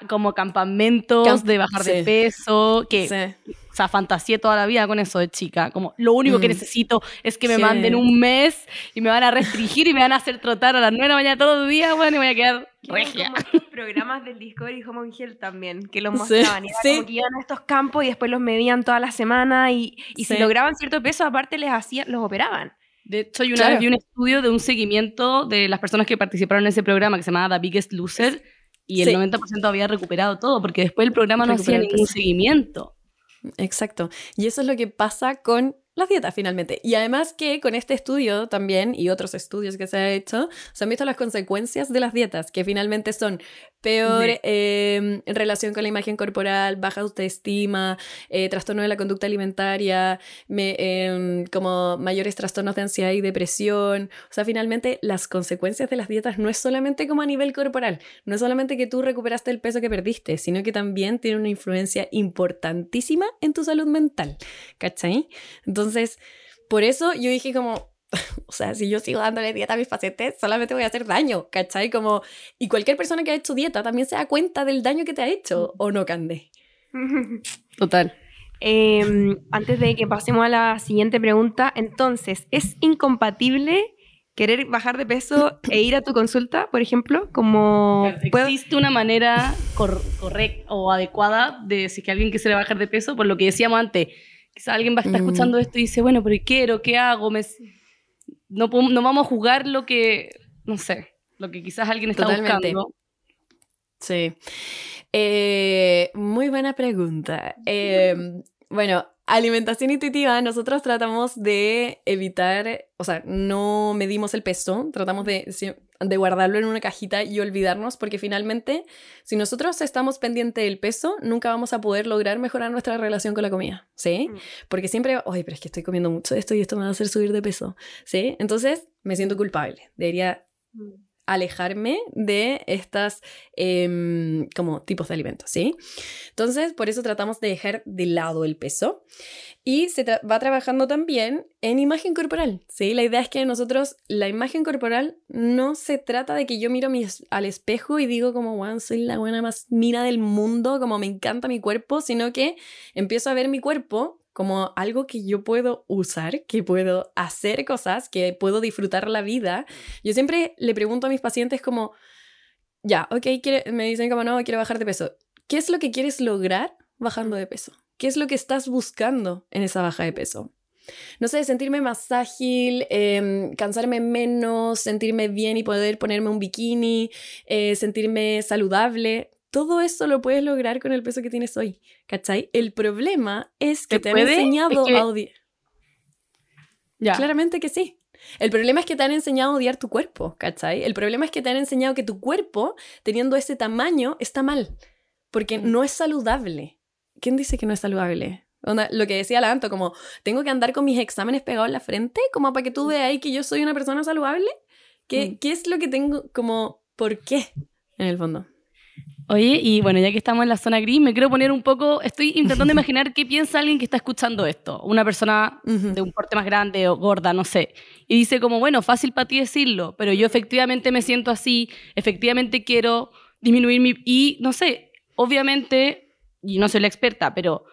Speaker 2: como campamentos de bajar de peso, que o sea, fantaseé toda la vida con eso de chica, como lo único que mm. necesito es que me manden un mes y me van a restringir y me van a hacer trotar a las 9 de la mañana todos los días, bueno, y voy a quedar regia.
Speaker 1: Como programas del Discovery Home Hill también, que los mostraban, y como que iban a estos campos y después los medían toda la semana y, y si lograban cierto peso, aparte les hacían, los operaban.
Speaker 2: De hecho, yo una vez vi un estudio de un seguimiento de las personas que participaron en ese programa que se llamaba The Biggest Loser y el 90% había recuperado todo, porque después el programa no hacía ningún seguimiento.
Speaker 3: Exacto. Y eso es lo que pasa con las dietas finalmente. Y además que con este estudio también y otros estudios que se han hecho, se han visto las consecuencias de las dietas, que finalmente son peor em, en relación con la imagen corporal, baja autoestima, eh, trastorno de la conducta alimentaria, em, como mayores trastornos de ansiedad y depresión. O sea, finalmente las consecuencias de las dietas no es solamente como a nivel corporal, no es solamente que tú recuperaste el peso que perdiste, sino que también tiene una influencia importantísima en tu salud mental. ¿Cachai? Entonces, por eso yo dije como, o sea, si yo sigo dándole dieta a mis pacientes, solamente voy a hacer daño, ¿cachai? Como, y cualquier persona que ha hecho dieta también se da cuenta del daño que te ha hecho, ¿o no, Cande?
Speaker 2: Total.
Speaker 1: Em, antes de que pasemos a la siguiente pregunta, entonces, ¿es incompatible querer bajar de peso e ir a tu consulta, por ejemplo? Como
Speaker 2: ¿Existe una manera correcta o adecuada de si que alguien quisiera bajar de peso? Por lo que decíamos antes, quizá alguien va a estar mm. escuchando esto y dice, bueno, pero ¿qué quiero? ¿Qué hago? Me no, no vamos a jugar lo que, no sé, lo que quizás alguien está buscando.
Speaker 3: Sí. Eh, muy buena pregunta. Em, bueno, alimentación intuitiva, nosotros tratamos de evitar, o sea, no medimos el peso, tratamos de de guardarlo en una cajita y olvidarnos, porque finalmente, si nosotros estamos pendientes del peso, nunca vamos a poder lograr mejorar nuestra relación con la comida, ¿sí? Mm. Porque siempre, ay, pero es que estoy comiendo mucho esto y esto me va a hacer subir de peso, ¿sí? Entonces, me siento culpable. Debería mm alejarme de estas em, como tipos de alimentos, ¿sí? Entonces, por eso tratamos de dejar de lado el peso y se va trabajando también en imagen corporal, ¿sí? La idea es que nosotros, la imagen corporal no se trata de que yo miro al espejo y digo como, wow, soy la buena más mina del mundo, como me encanta mi cuerpo, sino que empiezo a ver mi cuerpo como algo que yo puedo usar, que puedo hacer cosas, que puedo disfrutar la vida. Yo siempre le pregunto a mis pacientes como, ya, ok, me dicen como no, quiero bajar de peso. ¿Qué es lo que quieres lograr bajando de peso? ¿Qué es lo que estás buscando en esa baja de peso? No sé, sentirme más ágil, em, cansarme menos, sentirme bien y poder ponerme un bikini, eh, sentirme saludable todo eso lo puedes lograr con el peso que tienes hoy, ¿cachai? El problema es que te han enseñado a odiar. Ya. Claramente que sí. El problema es que te han enseñado a odiar tu cuerpo, ¿cachai? El problema es que te han enseñado que tu cuerpo, teniendo ese tamaño, está mal, porque mm. no es saludable. ¿Quién dice que no es saludable? lo que decía la Anto, como, tengo que andar con mis exámenes pegados en la frente, como para que tú veas ahí que yo soy una persona saludable. ¿Qué, mm. ¿Qué es lo que tengo, como, por qué, en el fondo?
Speaker 2: Oye, y bueno, ya que estamos en la zona gris, me quiero poner un poco, estoy intentando imaginar qué piensa alguien que está escuchando esto, una persona de un porte más grande o gorda, no sé, y dice como, bueno, fácil para ti decirlo, pero yo efectivamente me siento así, efectivamente quiero disminuir mi... Y no sé, obviamente, y no soy la experta, pero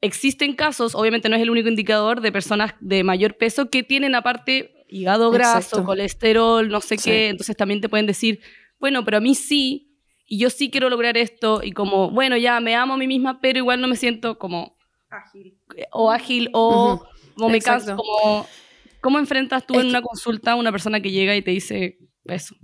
Speaker 2: existen casos, obviamente no es el único indicador de personas de mayor peso que tienen aparte hígado graso, colesterol, no sé qué, entonces también te pueden decir, bueno, pero a mí sí, y yo sí quiero lograr esto y como, bueno, ya me amo a mí misma, pero igual no me siento como ágil. o ágil o, me canso como ¿Cómo enfrentas tú en una consulta a una persona que llega y te dice eso?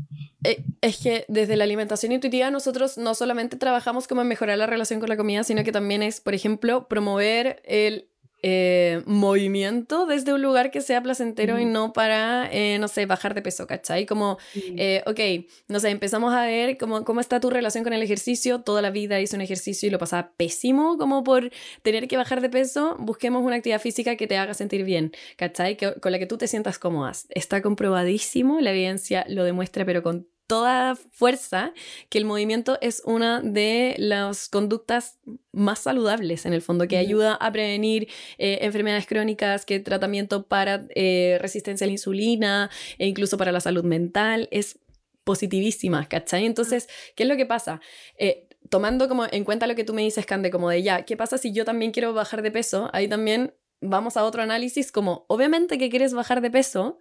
Speaker 3: Eh, es que desde la alimentación intuitiva nosotros no solamente trabajamos como en mejorar la relación con la comida, sino que también es, por ejemplo, promover el eh, movimiento desde un lugar que sea placentero y no para, eh, no sé, bajar de peso, ¿cachai? Como, eh, ok, no sé, empezamos a ver cómo, cómo está tu relación con el ejercicio, toda la vida hice un ejercicio y lo pasaba pésimo como por tener que bajar de peso, busquemos una actividad física que te haga sentir bien, ¿cachai? Que, con la que tú te sientas cómoda. Está comprobadísimo, la evidencia lo demuestra, pero con toda fuerza que el movimiento es una de las conductas más saludables en el fondo, que ayuda a prevenir eh, enfermedades crónicas, que tratamiento para eh, resistencia a la insulina e incluso para la salud mental es positivísima, ¿cachai? Entonces, ¿qué es lo que pasa? Eh, tomando como en cuenta lo que tú me dices, Cande, como de ya, ¿qué pasa si yo también quiero bajar de peso? Ahí también vamos a otro análisis como, obviamente que quieres bajar de peso,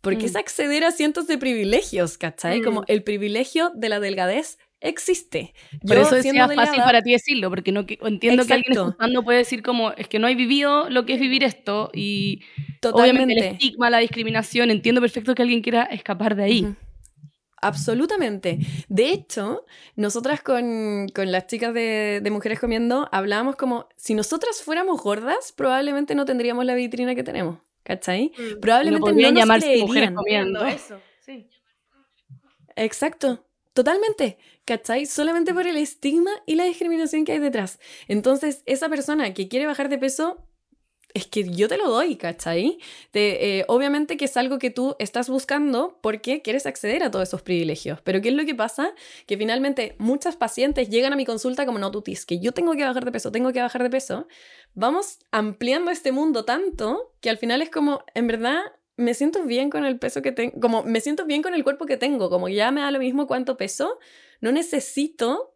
Speaker 3: porque es mm. acceder a cientos de privilegios, ¿cachai? Como mm. el privilegio de la delgadez existe.
Speaker 2: Por eso es fácil para ti decirlo, porque no entiendo que alguien escuchando puede decir como, es que no hay vivido lo que es vivir esto y Totalmente. obviamente el estigma, la discriminación, entiendo perfecto que alguien quiera escapar de ahí.
Speaker 3: Absolutamente. De hecho, nosotras con, con las chicas de, de, Mujeres Comiendo hablábamos como, si nosotras fuéramos gordas, probablemente no tendríamos la vitrina que tenemos. ¿Cachai? Mm. Probablemente no, nos creerían. comiendo eso. Sí. Exacto, totalmente, ¿cachai? Solamente por el estigma y la discriminación que hay detrás. Entonces, esa persona que quiere bajar de peso es que yo te lo doy, ¿cachai? Eh, obviamente que es algo que tú estás buscando porque quieres acceder a todos esos privilegios. Pero ¿qué es lo que pasa? Que finalmente muchas pacientes llegan a mi consulta como no, tutis, que yo tengo que bajar de peso, tengo que bajar de peso. Vamos ampliando este mundo tanto que al final es como, en verdad, me siento bien con el peso que tengo, como me siento bien con el cuerpo que tengo, como ya me da lo mismo cuánto peso, no necesito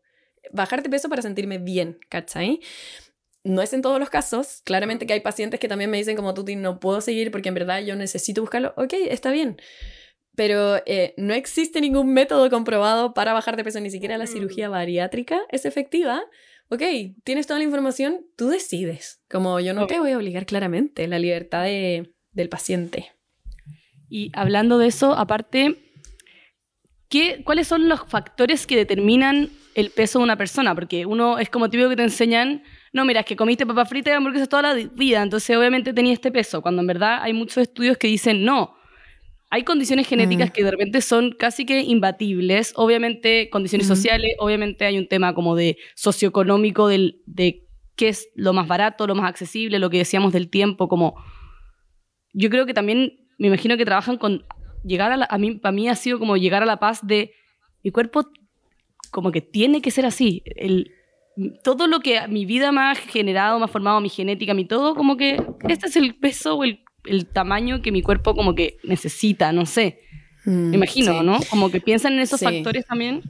Speaker 3: bajar de peso para sentirme bien, ¿cachai? No es en todos los casos. Claramente que hay pacientes que también me dicen como tú, no puedo seguir porque en verdad yo necesito buscarlo. Ok, está bien. Pero eh, no existe ningún método comprobado para bajar de peso, ni siquiera la cirugía mm. bariátrica es efectiva. Ok, tienes toda la información, tú decides. Como yo no te voy a obligar claramente, la libertad del paciente.
Speaker 2: Y hablando de eso, aparte, ¿qué, ¿cuáles son los factores que determinan el peso de una persona? Porque uno es como típico que te enseñan no, mira, es que comiste papa frita y hamburguesas toda la vida, entonces obviamente tenía este peso, cuando en verdad hay muchos estudios que dicen no. Hay condiciones genéticas mm. que de repente son casi que imbatibles, obviamente condiciones sociales, obviamente hay un tema como de socioeconómico del, de qué es lo más barato, lo más accesible, lo que decíamos del tiempo, como yo creo que también me imagino que trabajan con llegar a, la, a mí para mí ha sido como llegar a la paz de mi cuerpo como que tiene que ser así, el, todo lo que mi vida me ha generado, me ha formado, mi genética, mi todo, como que este es el peso o el, tamaño que mi cuerpo como que necesita, no sé. Mm, me imagino, ¿no? Como que piensan en esos factores también.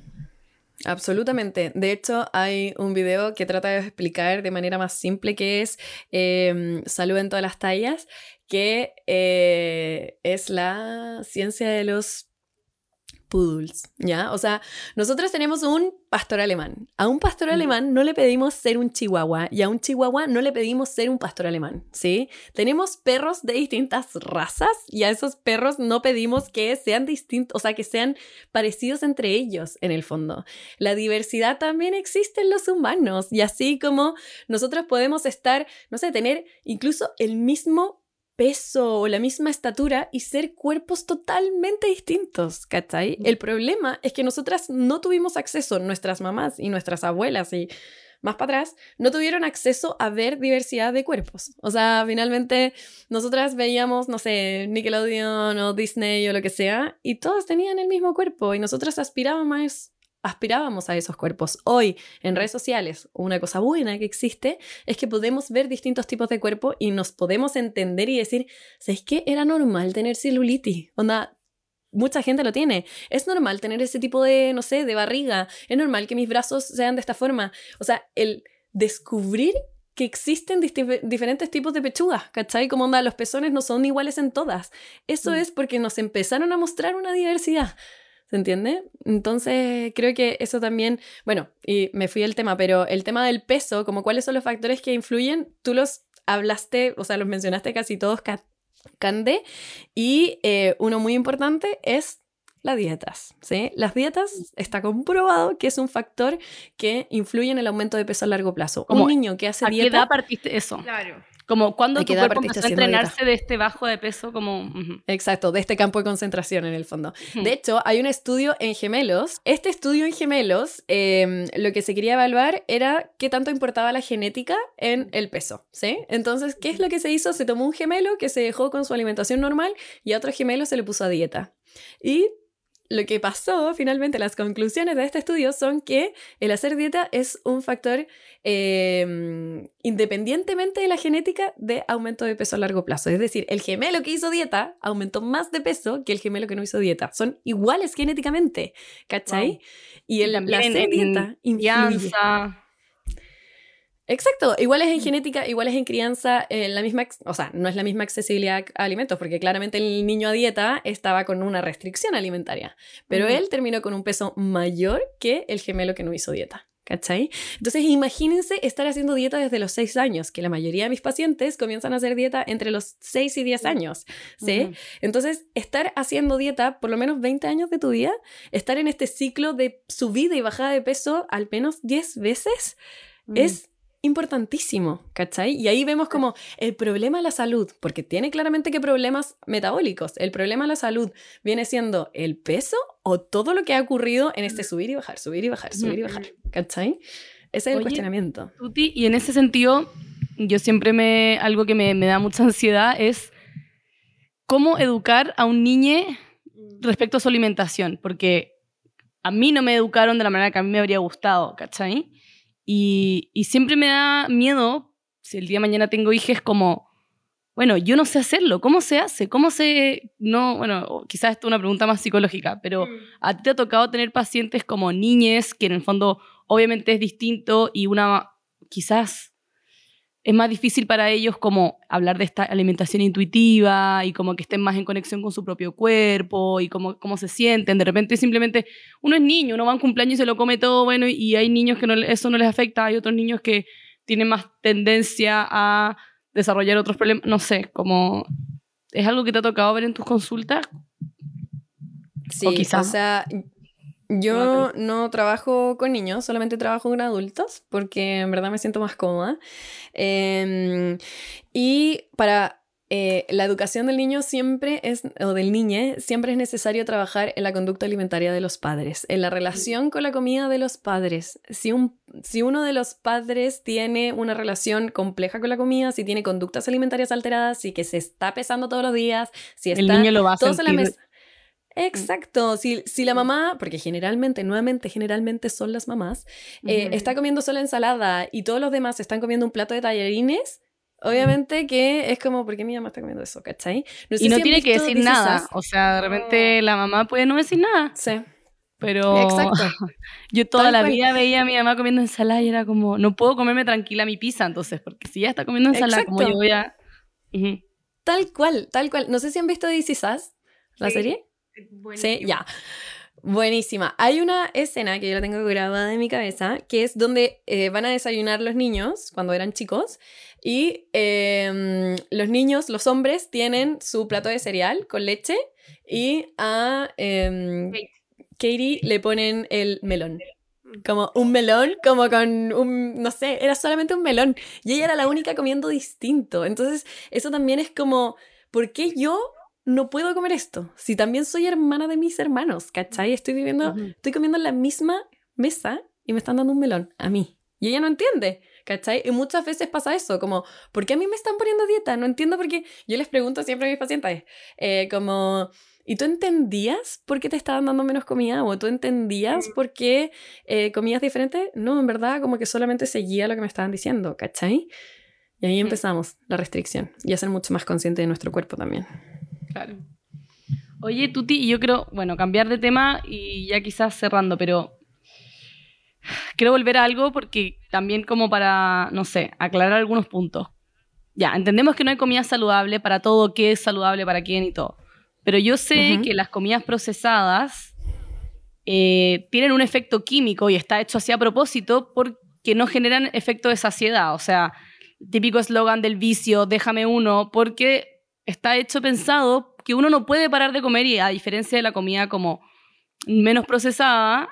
Speaker 3: Absolutamente. De hecho, hay un video que trata de explicar de manera más simple que es eh, Salud en todas las tallas, que eh, es la ciencia de los poodles, ¿ya? O sea, nosotros tenemos un pastor alemán. A un pastor alemán no le pedimos ser un chihuahua y a un chihuahua no le pedimos ser un pastor alemán, ¿sí? Tenemos perros de distintas razas y a esos perros no pedimos que sean distintos, o sea, que sean parecidos entre ellos en el fondo. La diversidad también existe en los humanos y así como nosotros podemos estar, no sé, tener incluso el mismo peso o la misma estatura y ser cuerpos totalmente distintos, ¿cachai? El problema es que nosotras no tuvimos acceso, nuestras mamás y nuestras abuelas y más para atrás, no tuvieron acceso a ver diversidad de cuerpos. O sea, finalmente nosotras veíamos, no sé, Nickelodeon o Disney o lo que sea, y todos tenían el mismo cuerpo y nosotras aspirábamos aspirábamos a esos cuerpos. Hoy, en redes sociales, una cosa buena que existe es que podemos ver distintos tipos de cuerpo y nos podemos entender y decir, ¿sabes qué? Era normal tener celulitis. Onda, mucha gente lo tiene. Es normal tener ese tipo de, no sé, de barriga. Es normal que mis brazos sean de esta forma. O sea, el descubrir que existen diferentes tipos de pechugas, ¿cachai? Como onda, los pezones no son iguales en todas. Eso mm. es porque nos empezaron a mostrar una diversidad. ¿Se entiende? Entonces, creo que eso también, bueno, y me fui al tema, pero el tema del peso, como cuáles son los factores que influyen, tú los hablaste, o sea, los mencionaste casi todos Cande. Y eh, uno muy importante es las dietas. ¿sí? Las dietas está comprobado que es un factor que influye en el aumento de peso a largo plazo.
Speaker 2: Como,
Speaker 3: un niño que hace
Speaker 2: ¿A
Speaker 3: dieta.
Speaker 2: qué edad partiste eso?
Speaker 1: Claro.
Speaker 2: Como cuando
Speaker 3: ¿A
Speaker 2: tu cuerpo empezó a entrenarse de este bajo de peso, como...
Speaker 3: Exacto, de este campo de concentración en el fondo. De hecho, hay un estudio en gemelos. Este estudio en gemelos, eh, lo que se quería evaluar era qué tanto importaba la genética en el peso, ¿sí? Entonces, ¿qué es lo que se hizo? Se tomó un gemelo que se dejó con su alimentación normal y a otro gemelo se le puso a dieta. Y lo que pasó, finalmente, las conclusiones de este estudio son que el hacer dieta es un factor, eh, independientemente de la genética, de aumento de peso a largo plazo. Es decir, el gemelo que hizo dieta aumentó más de peso que el gemelo que no hizo dieta. Son iguales genéticamente, ¿cachai?
Speaker 2: Wow.
Speaker 3: Y el, la hacer dieta influye. Exacto, iguales en genética, iguales en crianza, eh, la misma, o sea, no es la misma accesibilidad a alimentos, porque claramente el niño a dieta estaba con una restricción alimentaria, pero él terminó con un peso mayor que el gemelo que no hizo dieta. ¿Cachai? Entonces imagínense estar haciendo dieta desde los 6 años, que la mayoría de mis pacientes comienzan a hacer dieta entre los 6 y 10 años, ¿sí? Entonces, estar haciendo dieta por lo menos 20 años de tu vida, estar en este ciclo de subida y bajada de peso al menos 10 veces,
Speaker 2: Mm.
Speaker 3: es importantísimo, ¿cachai? Y ahí vemos como el problema de la salud, porque tiene claramente que problemas metabólicos. El problema de la salud viene siendo el peso o todo lo que ha ocurrido en este subir y bajar, subir y bajar, subir y bajar, ¿cachai? Ese es el
Speaker 2: Oye,
Speaker 3: cuestionamiento.
Speaker 2: Tuti, y en ese sentido, yo siempre me. Algo que me, me da mucha ansiedad es cómo educar a un niño respecto a su alimentación, porque a mí no me educaron de la manera que a mí me habría gustado, ¿cachai? Y, y siempre me da miedo, si el día de mañana tengo hijos, como, bueno, yo no sé hacerlo, ¿cómo se hace? ¿Cómo se...? No, bueno, quizás esto es una pregunta más psicológica, pero a ti te ha tocado tener pacientes como niñes, que en el fondo obviamente es distinto y una quizás es más difícil para ellos como hablar de esta alimentación intuitiva y como que estén más en conexión con su propio cuerpo y cómo, cómo se sienten. De repente simplemente uno es niño, uno va a un cumpleaños y se lo come todo, bueno, y hay niños que no, eso no les afecta, hay otros niños que tienen más tendencia a desarrollar otros problemas, no sé, como... ¿Es algo que te ha tocado ver en tus consultas?
Speaker 3: Sí,
Speaker 2: O
Speaker 3: o,
Speaker 2: quizás-
Speaker 3: sea, yo no trabajo con niños, solamente trabajo con adultos, porque en verdad me siento más cómoda. Eh, y para eh, la educación del niño siempre es, o del niñe, siempre es necesario trabajar en la conducta alimentaria de los padres, en la relación con la comida de los padres. Si, un, si uno de los padres tiene una relación compleja con la comida, si tiene conductas alimentarias alteradas, si que se está pesando todos los días, si está
Speaker 2: El niño lo va a
Speaker 3: todos en la
Speaker 2: sentir.
Speaker 3: mesa. Exacto, si, si la mamá, porque generalmente, nuevamente, generalmente son las mamás, eh, está comiendo solo ensalada y todos los demás están comiendo un plato de tallarines, obviamente que es como, ¿por qué mi mamá está comiendo eso? ¿Cachai? sé
Speaker 2: y no
Speaker 3: si
Speaker 2: tiene que decir nada. O sea, de repente la mamá puede no decir nada.
Speaker 3: Sí,
Speaker 2: Pero
Speaker 3: exacto.
Speaker 2: yo toda
Speaker 3: Tal
Speaker 2: la
Speaker 3: cual.
Speaker 2: vida veía a mi mamá comiendo ensalada y era como, no puedo comerme tranquila mi pizza entonces, porque si ella está comiendo ensalada, como yo voy a...
Speaker 3: Tal cual, tal cual. No sé si han visto This Is Us, la
Speaker 1: Sí.
Speaker 3: serie. Sí, ya. Buenísima. Hay una escena que yo la tengo grabada en mi cabeza, que es donde eh, van a desayunar los niños cuando eran chicos y em, los niños, los hombres, tienen su plato de cereal con leche y a em. Katie le ponen el melón. Como un melón, como con un, no sé, era solamente un melón. Y ella era la única comiendo distinto. Entonces, eso también es como, ¿por qué yo no puedo comer esto? Si también soy hermana de mis hermanos, ¿cachai? Estoy viviendo, estoy comiendo en la misma mesa y me están dando un melón a mí. Y ella no entiende, ¿cachai? Y muchas veces pasa eso, como, ¿por qué a mí me están poniendo dieta? No entiendo por qué. Yo les pregunto siempre a mis pacientes, eh, como, ¿y tú entendías por qué te estaban dando menos comida? ¿O tú entendías por qué eh, comías diferente? No, en verdad, como que solamente seguía lo que me estaban diciendo, ¿cachai? Y ahí empezamos la restricción y a ser mucho más consciente de nuestro cuerpo también.
Speaker 2: Claro. Oye, Tuti, y yo creo, bueno, cambiar de tema y ya quizás cerrando, pero quiero volver a algo porque también como para, no sé, aclarar algunos puntos. Ya, entendemos que no hay comida saludable para todo, qué es saludable para quién y todo. Pero yo sé que las comidas procesadas eh, tienen un efecto químico y está hecho así a propósito porque no generan efecto de saciedad. O sea, típico eslogan del vicio, déjame uno, porque está hecho pensado que uno no puede parar de comer y a diferencia de la comida como menos procesada,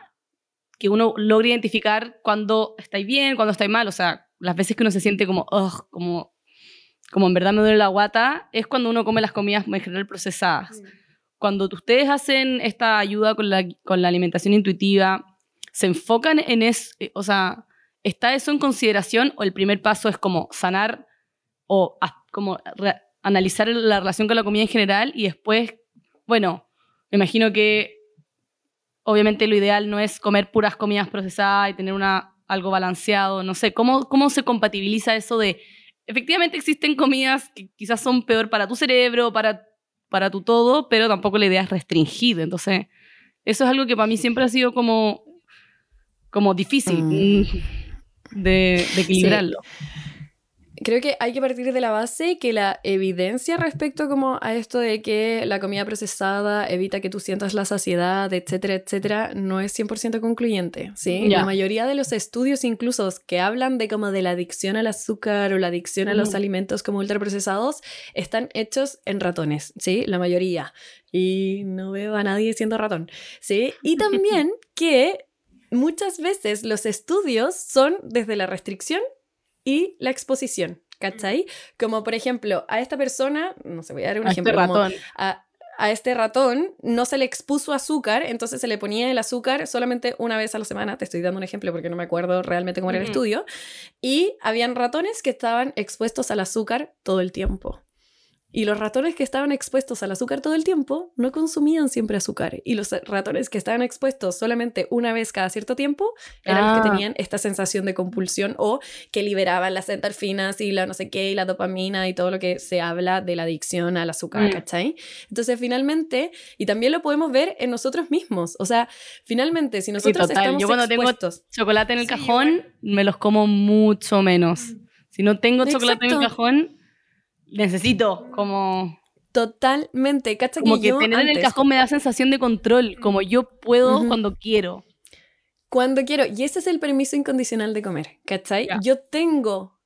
Speaker 2: que uno logra identificar cuando estáis bien, cuando estáis mal, o sea, las veces que uno se siente como, ugh, como, como en verdad me duele la guata, es cuando uno come las comidas en general procesadas. Mm. Cuando ustedes hacen esta ayuda con la, con la alimentación intuitiva, se enfocan en eso, eh, o sea, ¿está eso en consideración o el primer paso es como sanar o como analizar la relación con la comida en general y después, bueno, me imagino que obviamente lo ideal no es comer puras comidas procesadas y tener una, algo balanceado, no sé, ¿cómo, cómo se compatibiliza eso de, efectivamente existen comidas que quizás son peor para tu cerebro, para, para tu todo, pero tampoco la idea es restringir, entonces eso es algo que para mí siempre ha sido como, como difícil mm. de, equilibrarlo
Speaker 3: creo que hay que partir de la base que la evidencia respecto como a esto de que la comida procesada evita que tú sientas la saciedad, etcétera, etcétera, no es 100% concluyente, ¿sí? La mayoría de los estudios incluso que hablan de como de la adicción al azúcar o la adicción a los alimentos como ultraprocesados están hechos en ratones, ¿sí? La mayoría. Y no veo a nadie siendo ratón, ¿sí? Y también que muchas veces los estudios son desde la restricción y la exposición, ¿cachai? Como por ejemplo, a esta persona, no sé, voy a dar un
Speaker 2: a
Speaker 3: este ejemplo.
Speaker 2: Este ratón.
Speaker 3: a, a este ratón no se le expuso azúcar, entonces se le ponía el azúcar solamente una vez a la semana. Te estoy dando un ejemplo porque no me acuerdo realmente cómo era el estudio. Y habían ratones que estaban expuestos al azúcar todo el tiempo. Y los ratones que estaban expuestos al azúcar todo el tiempo no consumían siempre azúcar. Y los ratones que estaban expuestos solamente una vez cada cierto tiempo eran los que ah. tenían esta sensación de compulsión o que liberaban las endorfinas y la no sé qué y la dopamina y todo lo que se habla de la adicción al azúcar, mm. ¿cachai? Entonces finalmente, y también lo podemos ver en nosotros mismos. O sea, finalmente, si nosotros estamos
Speaker 2: Yo cuando tengo chocolate en el cajón, me los como mucho menos. Si no tengo chocolate en el cajón necesito como...
Speaker 3: Totalmente,
Speaker 2: ¿cacha? Como que, tener en el cajón me da sensación de control, como yo puedo cuando quiero.
Speaker 3: Cuando quiero, y ese es el permiso incondicional de comer, ¿cachai? Yo tengo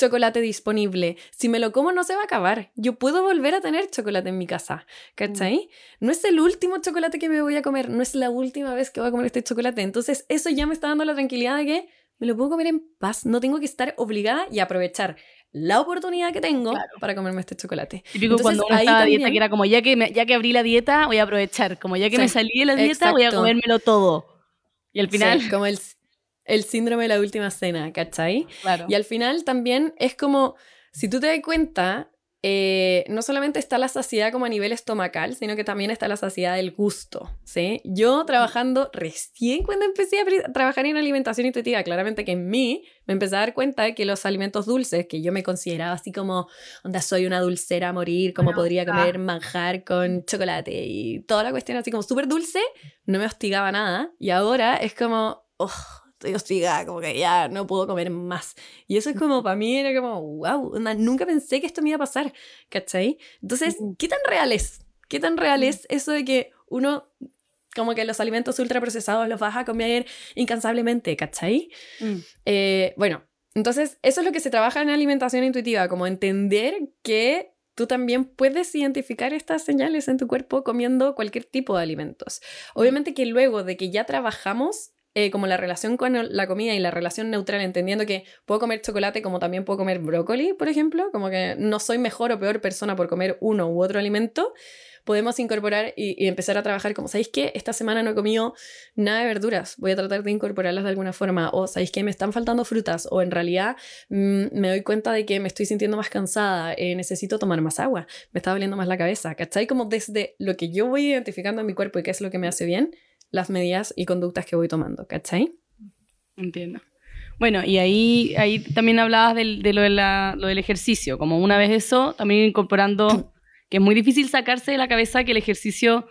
Speaker 3: chocolate disponible. Si me lo como no se va a acabar. Yo puedo volver a tener chocolate en mi casa. ¿Cachai? Mm. No es el último chocolate que me voy a comer, no es la última vez que voy a comer este chocolate. Entonces eso ya me está dando la tranquilidad de que me lo puedo comer en paz. No tengo que estar obligada y aprovechar la oportunidad que tengo para comerme este chocolate.
Speaker 2: Típico cuando uno estaba dieta, que era como, ya que, ya que abrí la dieta, voy a aprovechar. Como ya que me salí de la dieta, voy a comérmelo todo. Y al final...
Speaker 3: como el, el síndrome de la última cena, ¿cachai?
Speaker 2: Claro.
Speaker 3: Y al final también es como, si tú te das cuenta, eh, no solamente está la saciedad como a nivel estomacal, sino que también está la saciedad del gusto, ¿sí? Yo trabajando recién cuando empecé a trabajar en alimentación intuitiva, claramente que en mí me empecé a dar cuenta de que los alimentos dulces, que yo me consideraba así como, onda, soy una dulcera a morir, como podría comer manjar con chocolate y toda la cuestión así como súper dulce, no me hostigaba nada. Y ahora es como, oh, estoy hostigada, como que ya no puedo comer más. Y eso es como, para mí era como, wow, nunca pensé que esto me iba a pasar, ¿cachai? Entonces, ¿qué tan real es? ¿Qué tan real es eso de que uno, como que los alimentos ultraprocesados los vas a comer incansablemente, ¿cachai? Mm. Eh, bueno, entonces, eso es lo que se trabaja en alimentación intuitiva, como entender que tú también puedes identificar estas señales en tu cuerpo comiendo cualquier tipo de alimentos. Obviamente que luego de que ya trabajamos eh, como la relación con la comida y la relación neutral, entendiendo que puedo comer chocolate como también puedo comer brócoli, por ejemplo, como que no soy mejor o peor persona por comer uno u otro alimento, podemos incorporar y, empezar a trabajar como, ¿sabéis qué? Esta semana no he comido nada de verduras, voy a tratar de incorporarlas de alguna forma, o ¿sabéis qué? Me están faltando frutas, o en realidad mm, me doy cuenta de que me estoy sintiendo más cansada, eh, necesito tomar más agua, me está doliendo más la cabeza, ¿cachai? Como desde lo que yo voy identificando en mi cuerpo y qué es lo que me hace bien, las medidas y conductas que voy tomando, ¿cachai?
Speaker 2: Entiendo. Bueno, y ahí, ahí también hablabas de, lo, de lo, del ejercicio, como una vez eso, también incorporando que es muy difícil sacarse de la cabeza que el ejercicio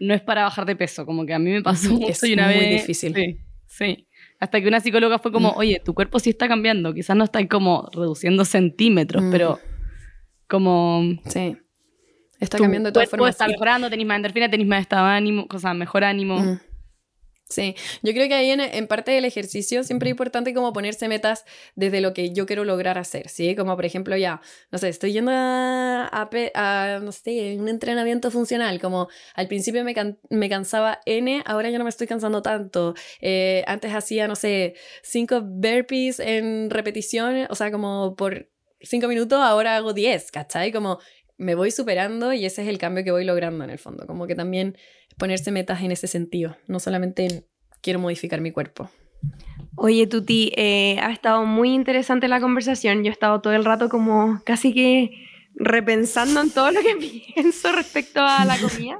Speaker 2: no es para bajar de peso, como que a mí me pasó
Speaker 3: eso y una muy difícil.
Speaker 2: Sí, sí, Hasta que una psicóloga fue como, mm. oye, tu cuerpo sí está cambiando, quizás no está como reduciendo centímetros, mm. pero como...
Speaker 3: Sí. Está cambiando de todas formas.
Speaker 2: está mejorando, tenés más endorfina, tenés más estado de ánimo, o sea, mejor ánimo. Mm.
Speaker 3: Sí, yo creo que ahí en, parte del ejercicio siempre es importante como ponerse metas desde lo que yo quiero lograr hacer, ¿sí? Como por ejemplo ya, no sé, estoy yendo a, a, no sé, un entrenamiento funcional, como al principio me, me, cansaba N, ahora ya no me estoy cansando tanto. Eh, antes hacía, no sé, cinco burpees en repetición, o sea, como por cinco minutos, ahora hago 10, ¿cachai? Como me voy superando y ese es el cambio que voy logrando en el fondo. Como que también ponerse metas en ese sentido, no solamente en quiero modificar mi cuerpo.
Speaker 1: Oye, Tuti, eh, ha estado muy interesante la conversación. Yo he estado todo el rato como casi que repensando en todo lo que pienso respecto a la comida.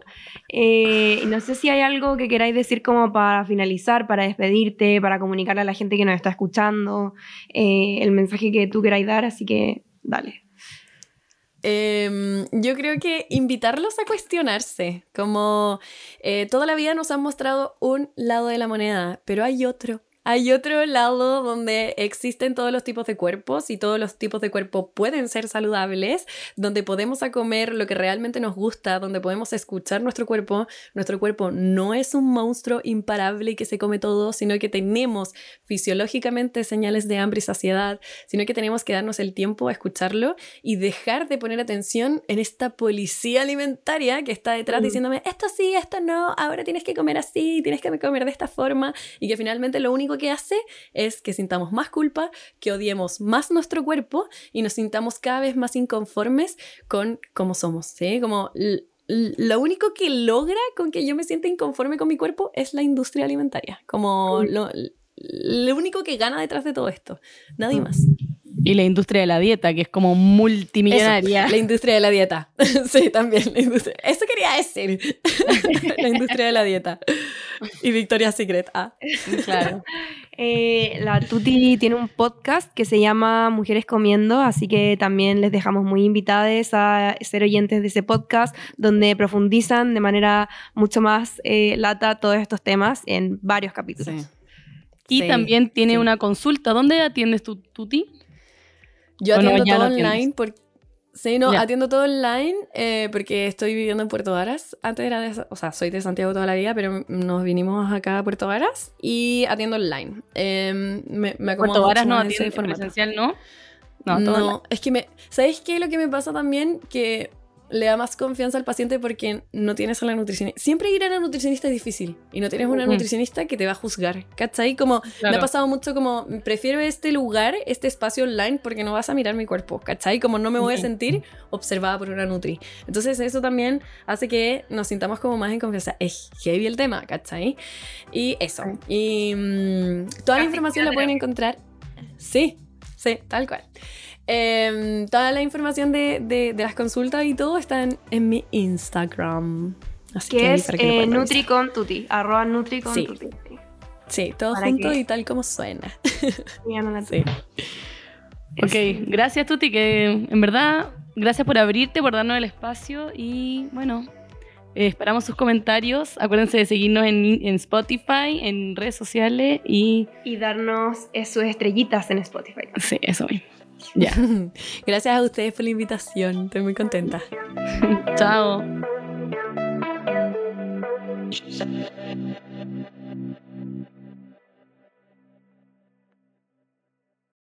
Speaker 1: Eh, no sé si hay algo que queráis decir como para finalizar, para despedirte, para comunicarle a la gente que nos está escuchando, eh, el mensaje que tú queráis dar, así que dale.
Speaker 3: Em, yo creo que invitarlos a cuestionarse, como eh, toda la vida nos han mostrado un lado de la moneda, pero hay otro. Hay otro lado donde existen todos los tipos de cuerpos y todos los tipos de cuerpo pueden ser saludables, donde podemos a comer lo que realmente nos gusta, donde podemos escuchar nuestro cuerpo. Nuestro cuerpo no es un monstruo imparable que se come todo, sino que tenemos fisiológicamente señales de hambre y saciedad, sino que tenemos que darnos el tiempo a escucharlo y dejar de poner atención en esta policía alimentaria que está detrás mm. diciéndome esto sí, esto no, ahora tienes que comer así, tienes que comer de esta forma y que finalmente lo único que hace es que sintamos más culpa, que odiemos más nuestro cuerpo y nos sintamos cada vez más inconformes con cómo somos, ¿sí? Como lo único que logra con que yo me sienta inconforme con mi cuerpo es la industria alimentaria, como lo, lo único que gana detrás de todo esto, nadie más.
Speaker 2: Y la industria de la dieta, que es como multimillonaria.
Speaker 3: la industria de la dieta. sí, también. Eso quería decir. la industria de la dieta. Y Victoria's Secret. Ah.
Speaker 1: Claro. Eh, la Tuti tiene un podcast que se llama Mujeres Comiendo, así que también les dejamos muy invitadas a ser oyentes de ese podcast, donde profundizan de manera mucho más eh, lata todos estos temas en varios capítulos.
Speaker 2: Y también tiene una consulta. ¿Dónde atiendes tu Tuti?
Speaker 3: Yo atiendo todo online porque... Sí, no, atiendo todo online eh, porque estoy viviendo en Puerto Varas. Antes era de... O sea, soy de Santiago toda la vida, pero nos vinimos acá a Puerto Varas y atiendo online. Eh, me, me
Speaker 2: Puerto Varas no atiende presencial, ¿no?
Speaker 3: No, no es que me... ¿Sabéis qué? Lo que me pasa también que le da más confianza al paciente porque no tienes a la nutricionista. Siempre ir a la nutricionista es difícil y no tienes una nutricionista que te va a juzgar. ¿Cachai? Como me ha pasado mucho como prefiero este lugar, este espacio online porque no vas a mirar mi cuerpo. ¿Cachai? Como no me voy a sentir observada por una nutri. Entonces eso también hace que nos sintamos como más en confianza. Es heavy el tema, ¿cachai? Y eso. Y mm, toda la información la pueden encontrar. Sí, sí, tal cual. Em, toda la información de, de, las consultas y todo está en, mi Instagram.
Speaker 1: Así que, es eh, NutriConTuti, arroba NutriConTuti.
Speaker 3: Sí. sí, todo junto y tal como suena. sí.
Speaker 2: Ok, gracias Tuti, que en verdad, gracias por abrirte, por darnos el espacio y bueno, eh, esperamos sus comentarios. Acuérdense de seguirnos en, en Spotify, en redes sociales y...
Speaker 1: Y darnos eh, sus estrellitas en Spotify.
Speaker 2: Sí, eso mismo.
Speaker 3: Ya. Gracias a ustedes por la invitación. Estoy muy contenta.
Speaker 2: Chao.